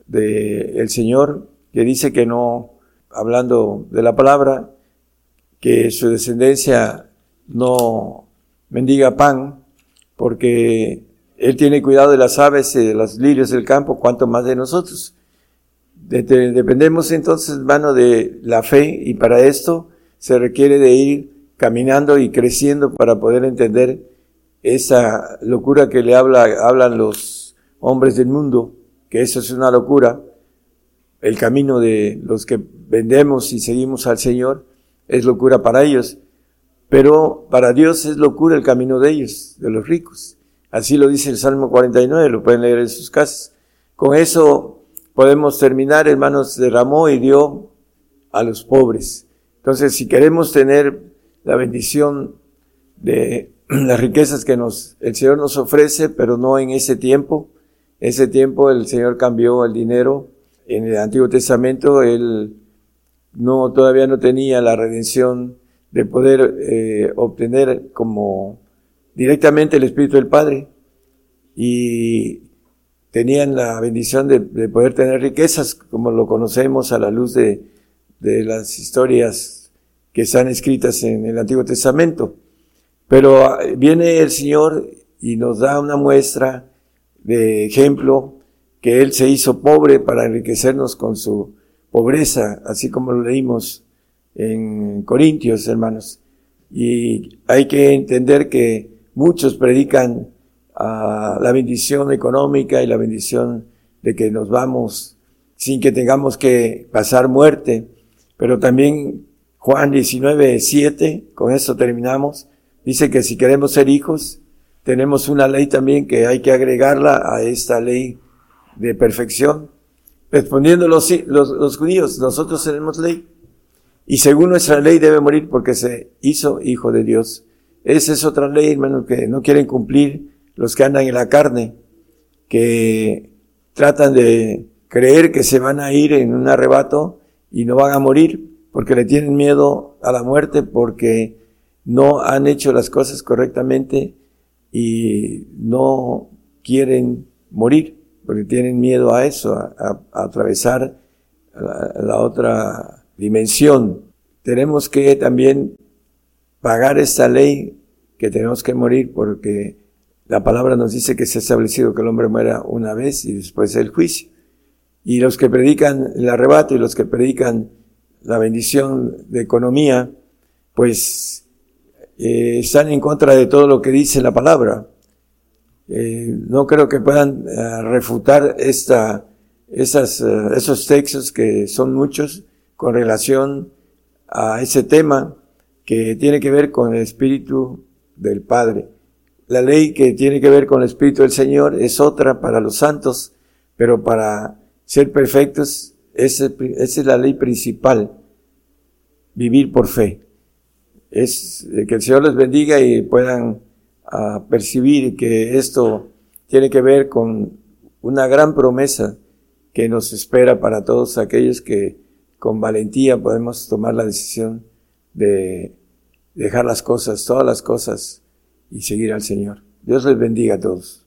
del el Señor, que dice que no, hablando de la palabra, que su descendencia no mendiga pan, porque Él tiene cuidado de las aves y de los lirios del campo, cuanto más de nosotros. Dependemos entonces, hermano, de la fe y para esto se requiere de ir caminando y creciendo para poder entender esa locura que le habla, hablan los hombres del mundo, que eso es una locura. El camino de los que vendemos y seguimos al Señor es locura para ellos, pero para Dios es locura el camino de ellos, de los ricos. Así lo dice el Salmo 49, lo pueden leer en sus casas. Con eso podemos terminar, hermanos, derramó y dio a los pobres. Entonces, si queremos tener la bendición de las riquezas que nos, el Señor nos ofrece, pero no en ese tiempo. Ese tiempo el Señor cambió el dinero. En el Antiguo Testamento Él no, todavía no tenía la redención de poder eh, obtener como directamente el Espíritu del Padre. Y tenían la bendición de, de, poder tener riquezas, como lo conocemos a la luz de, de las historias que están escritas en el Antiguo Testamento. Pero ah, viene el Señor y nos da una muestra de ejemplo que Él se hizo pobre para enriquecernos con su pobreza, así como lo leímos en Corintios, hermanos. Y hay que entender que muchos predican la bendición económica y la bendición de que nos vamos sin que tengamos que pasar muerte. Pero también Juan 19, 7, con eso terminamos, dice que si queremos ser hijos, tenemos una ley también que hay que agregarla a esta ley de perfección. Respondiendo los, los, los judíos, nosotros tenemos ley. Y según nuestra ley debe morir porque se hizo hijo de Dios. Esa es otra ley, hermano, que no quieren cumplir los que andan en la carne, que tratan de creer que se van a ir en un arrebato y no van a morir porque le tienen miedo a la muerte, porque no han hecho las cosas correctamente y no quieren morir, porque tienen miedo a eso, a, atravesar la otra dimensión. Tenemos que también pagar esta ley que tenemos que morir porque la palabra nos dice que se ha establecido que el hombre muera una vez y después el juicio. Y los que predican el arrebato y los que predican la bendición de economía, pues eh, están en contra de todo lo que dice la palabra. Eh, no creo que puedan eh, refutar esta, esas, esos textos que son muchos con relación a ese tema que tiene que ver con el Espíritu del Padre. La ley que tiene que ver con el Espíritu del Señor es otra para los santos, pero para ser perfectos, esa, es la ley principal, vivir por fe. Es que el Señor les bendiga y puedan ah, percibir que esto tiene que ver con una gran promesa que nos espera para todos aquellos que con valentía podemos tomar la decisión de dejar las cosas, todas las cosas y seguir al Señor. Dios les bendiga a todos.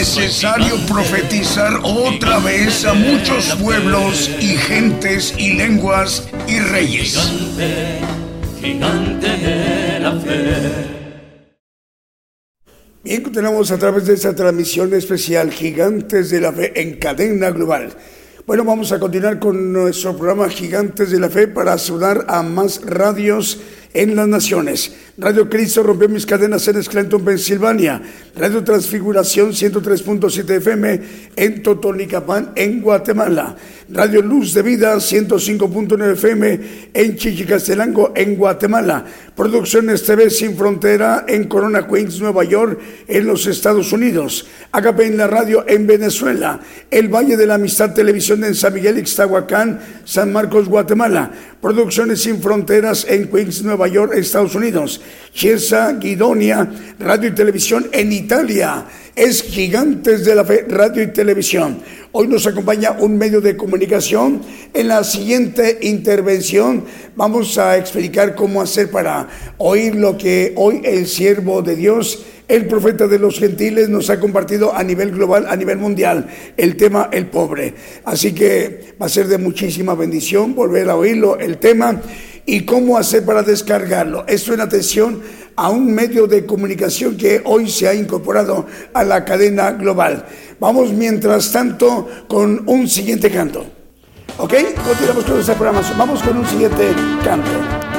Necesario profetizar otra vez a muchos pueblos y gentes y lenguas y reyes. Gigante, gigante de la fe. Bien, continuamos a través de esta transmisión especial Gigantes de la Fe en cadena global. Bueno, vamos a continuar con nuestro programa Gigantes de la Fe para saludar a más radios en las naciones. Radio Cristo rompió mis cadenas en Scranton, Pensilvania. Radio Transfiguración 103.7 FM en Totonicapán, en Guatemala. Radio Luz de Vida 105.9 FM en Chichicastelango, en Guatemala. Producciones TV Sin Frontera en Corona Queens, Nueva York, en los Estados Unidos. Agape en la radio en Venezuela. El Valle de la Amistad Televisión en San Miguel, Ixtahuacán, San Marcos, Guatemala. Producciones Sin Fronteras en Queens, Nueva York, Estados Unidos. Chiesa, Guidonia, Radio y Televisión en Italia. Es Gigantes de la Fe, Radio y Televisión. Hoy nos acompaña un medio de comunicación. En la siguiente intervención vamos a explicar cómo hacer para oír lo que hoy el siervo de Dios, el profeta de los gentiles, nos ha compartido a nivel global, a nivel mundial, el tema el pobre. Así que va a ser de muchísima bendición volver a oírlo, el tema y cómo hacer para descargarlo. Esto en atención a un medio de comunicación que hoy se ha incorporado a la cadena global. Vamos mientras tanto con un siguiente canto. ¿Ok? Continuamos con esta programación. Vamos con un siguiente canto.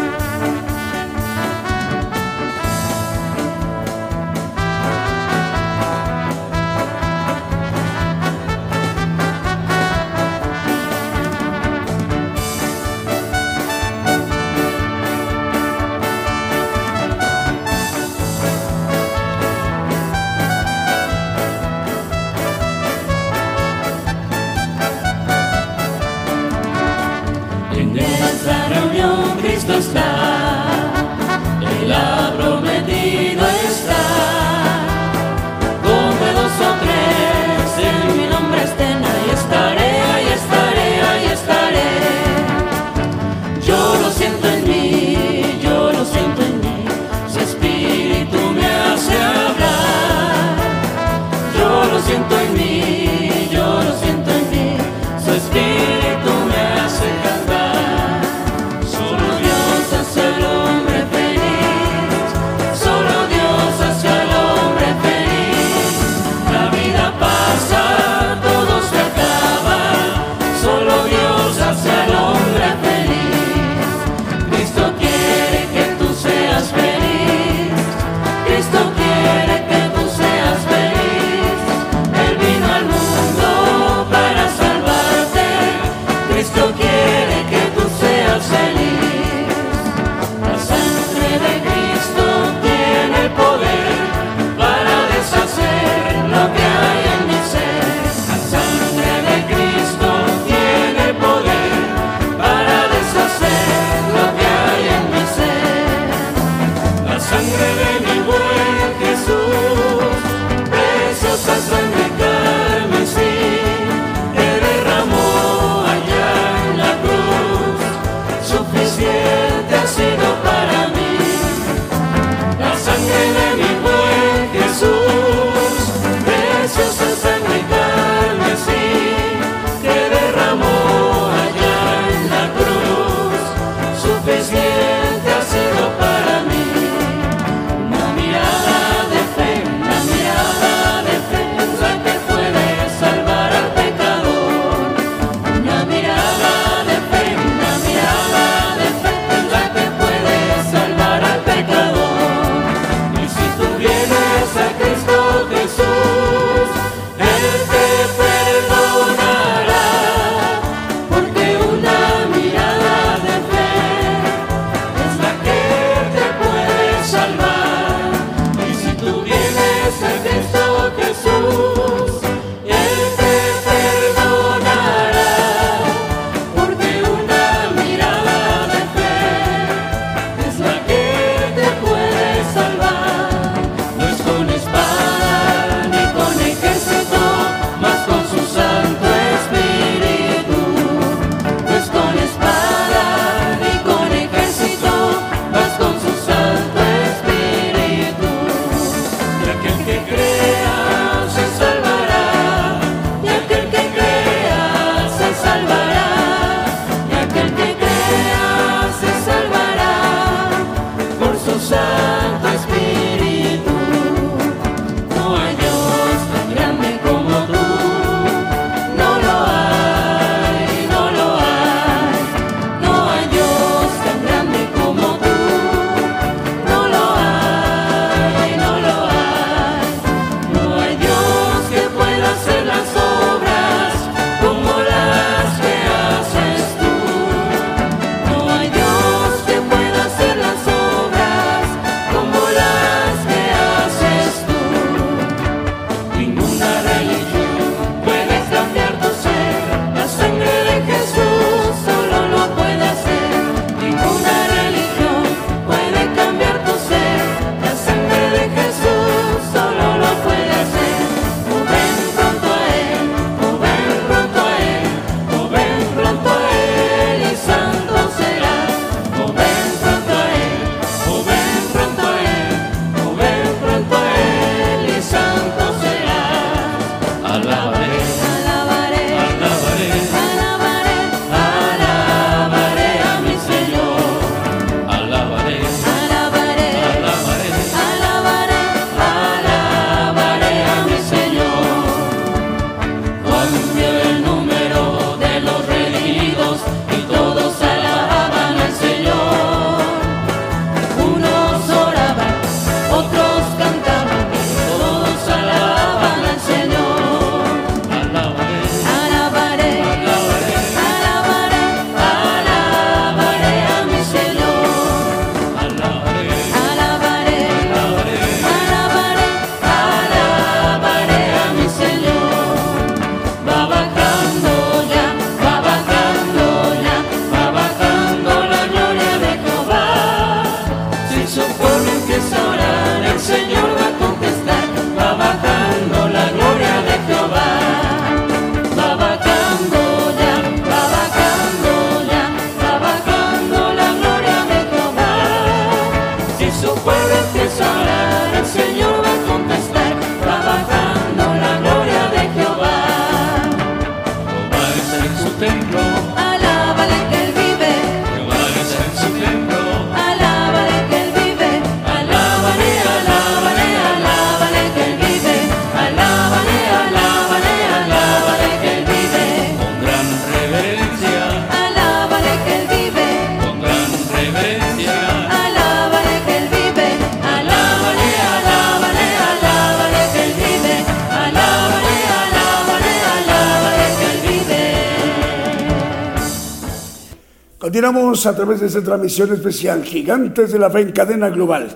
A través de esta transmisión especial, Gigantes de la Fe en Cadena Global.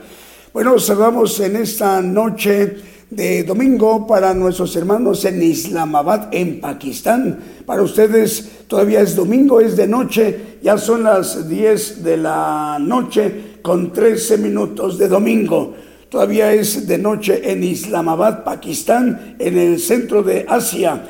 Bueno, saludamos en esta noche de domingo para nuestros hermanos en Islamabad, en Pakistán. Para ustedes todavía es domingo, es de noche, ya son las 10 de la noche con 13 minutos de domingo. Todavía es de noche en Islamabad, Pakistán, en el centro de Asia.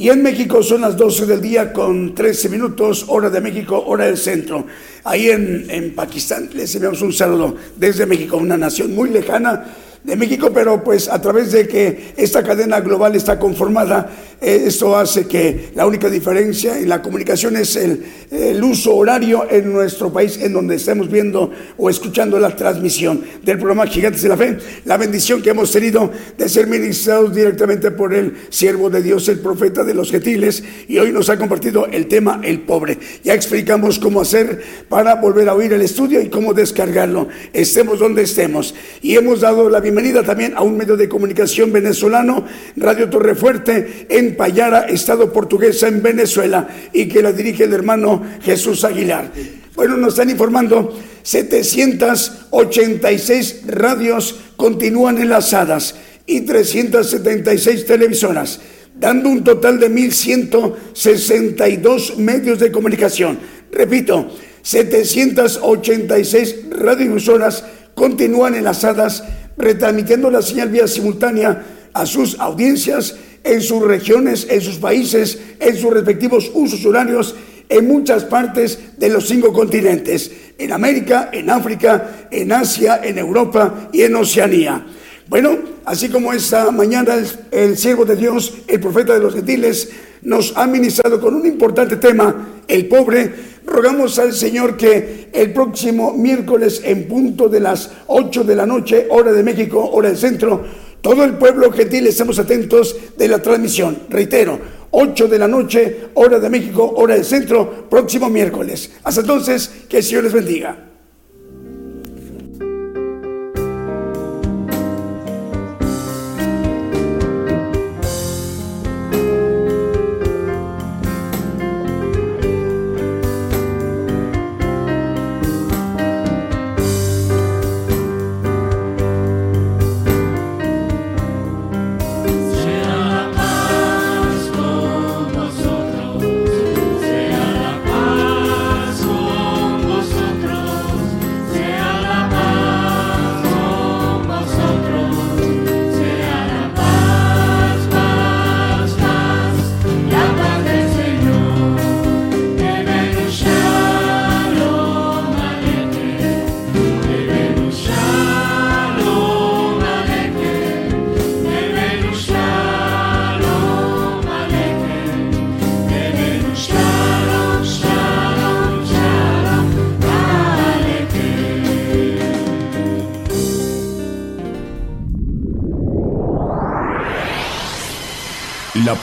Y en México son las 12 del día con 13 minutos, hora de México, hora del centro. Ahí en, en Pakistán les enviamos un saludo desde México, una nación muy lejana de México, pero pues a través de que esta cadena global está conformada, esto hace que la única diferencia en la comunicación es el, el, uso horario en nuestro país en donde estemos viendo o escuchando la transmisión del programa Gigantes de la Fe, la bendición que hemos tenido de ser ministrados directamente por el siervo de Dios, el profeta de los gentiles, y hoy nos ha compartido el tema El Pobre. Ya explicamos cómo hacer para volver a oír el estudio y cómo descargarlo, estemos donde estemos. Y hemos dado la bienvenida también a un medio de comunicación venezolano, Radio Torrefuerte, en Payara, Estado portuguesa en Venezuela, y que la dirige el hermano Jesús Aguilar. Bueno, nos están informando, 786 radios continúan enlazadas y 376 televisoras, dando un total de 1.162 medios de comunicación. Repito, 786 radiodifusoras continúan enlazadas retransmitiendo la señal vía simultánea a sus audiencias en sus regiones, en sus países, en sus respectivos usos horarios, en muchas partes de los cinco continentes, en América, en África, en Asia, en Europa y en Oceanía. Bueno, así como esta mañana el, el siervo de Dios, el profeta de los gentiles, nos ha ministrado con un importante tema, el pobre, rogamos al Señor que el próximo miércoles en punto de las 8 de la noche, hora de México, hora del centro, todo el pueblo gentil estemos atentos de la transmisión. Reitero, 8 de la noche, hora de México, hora del centro, próximo miércoles. Hasta entonces, que el Señor les bendiga.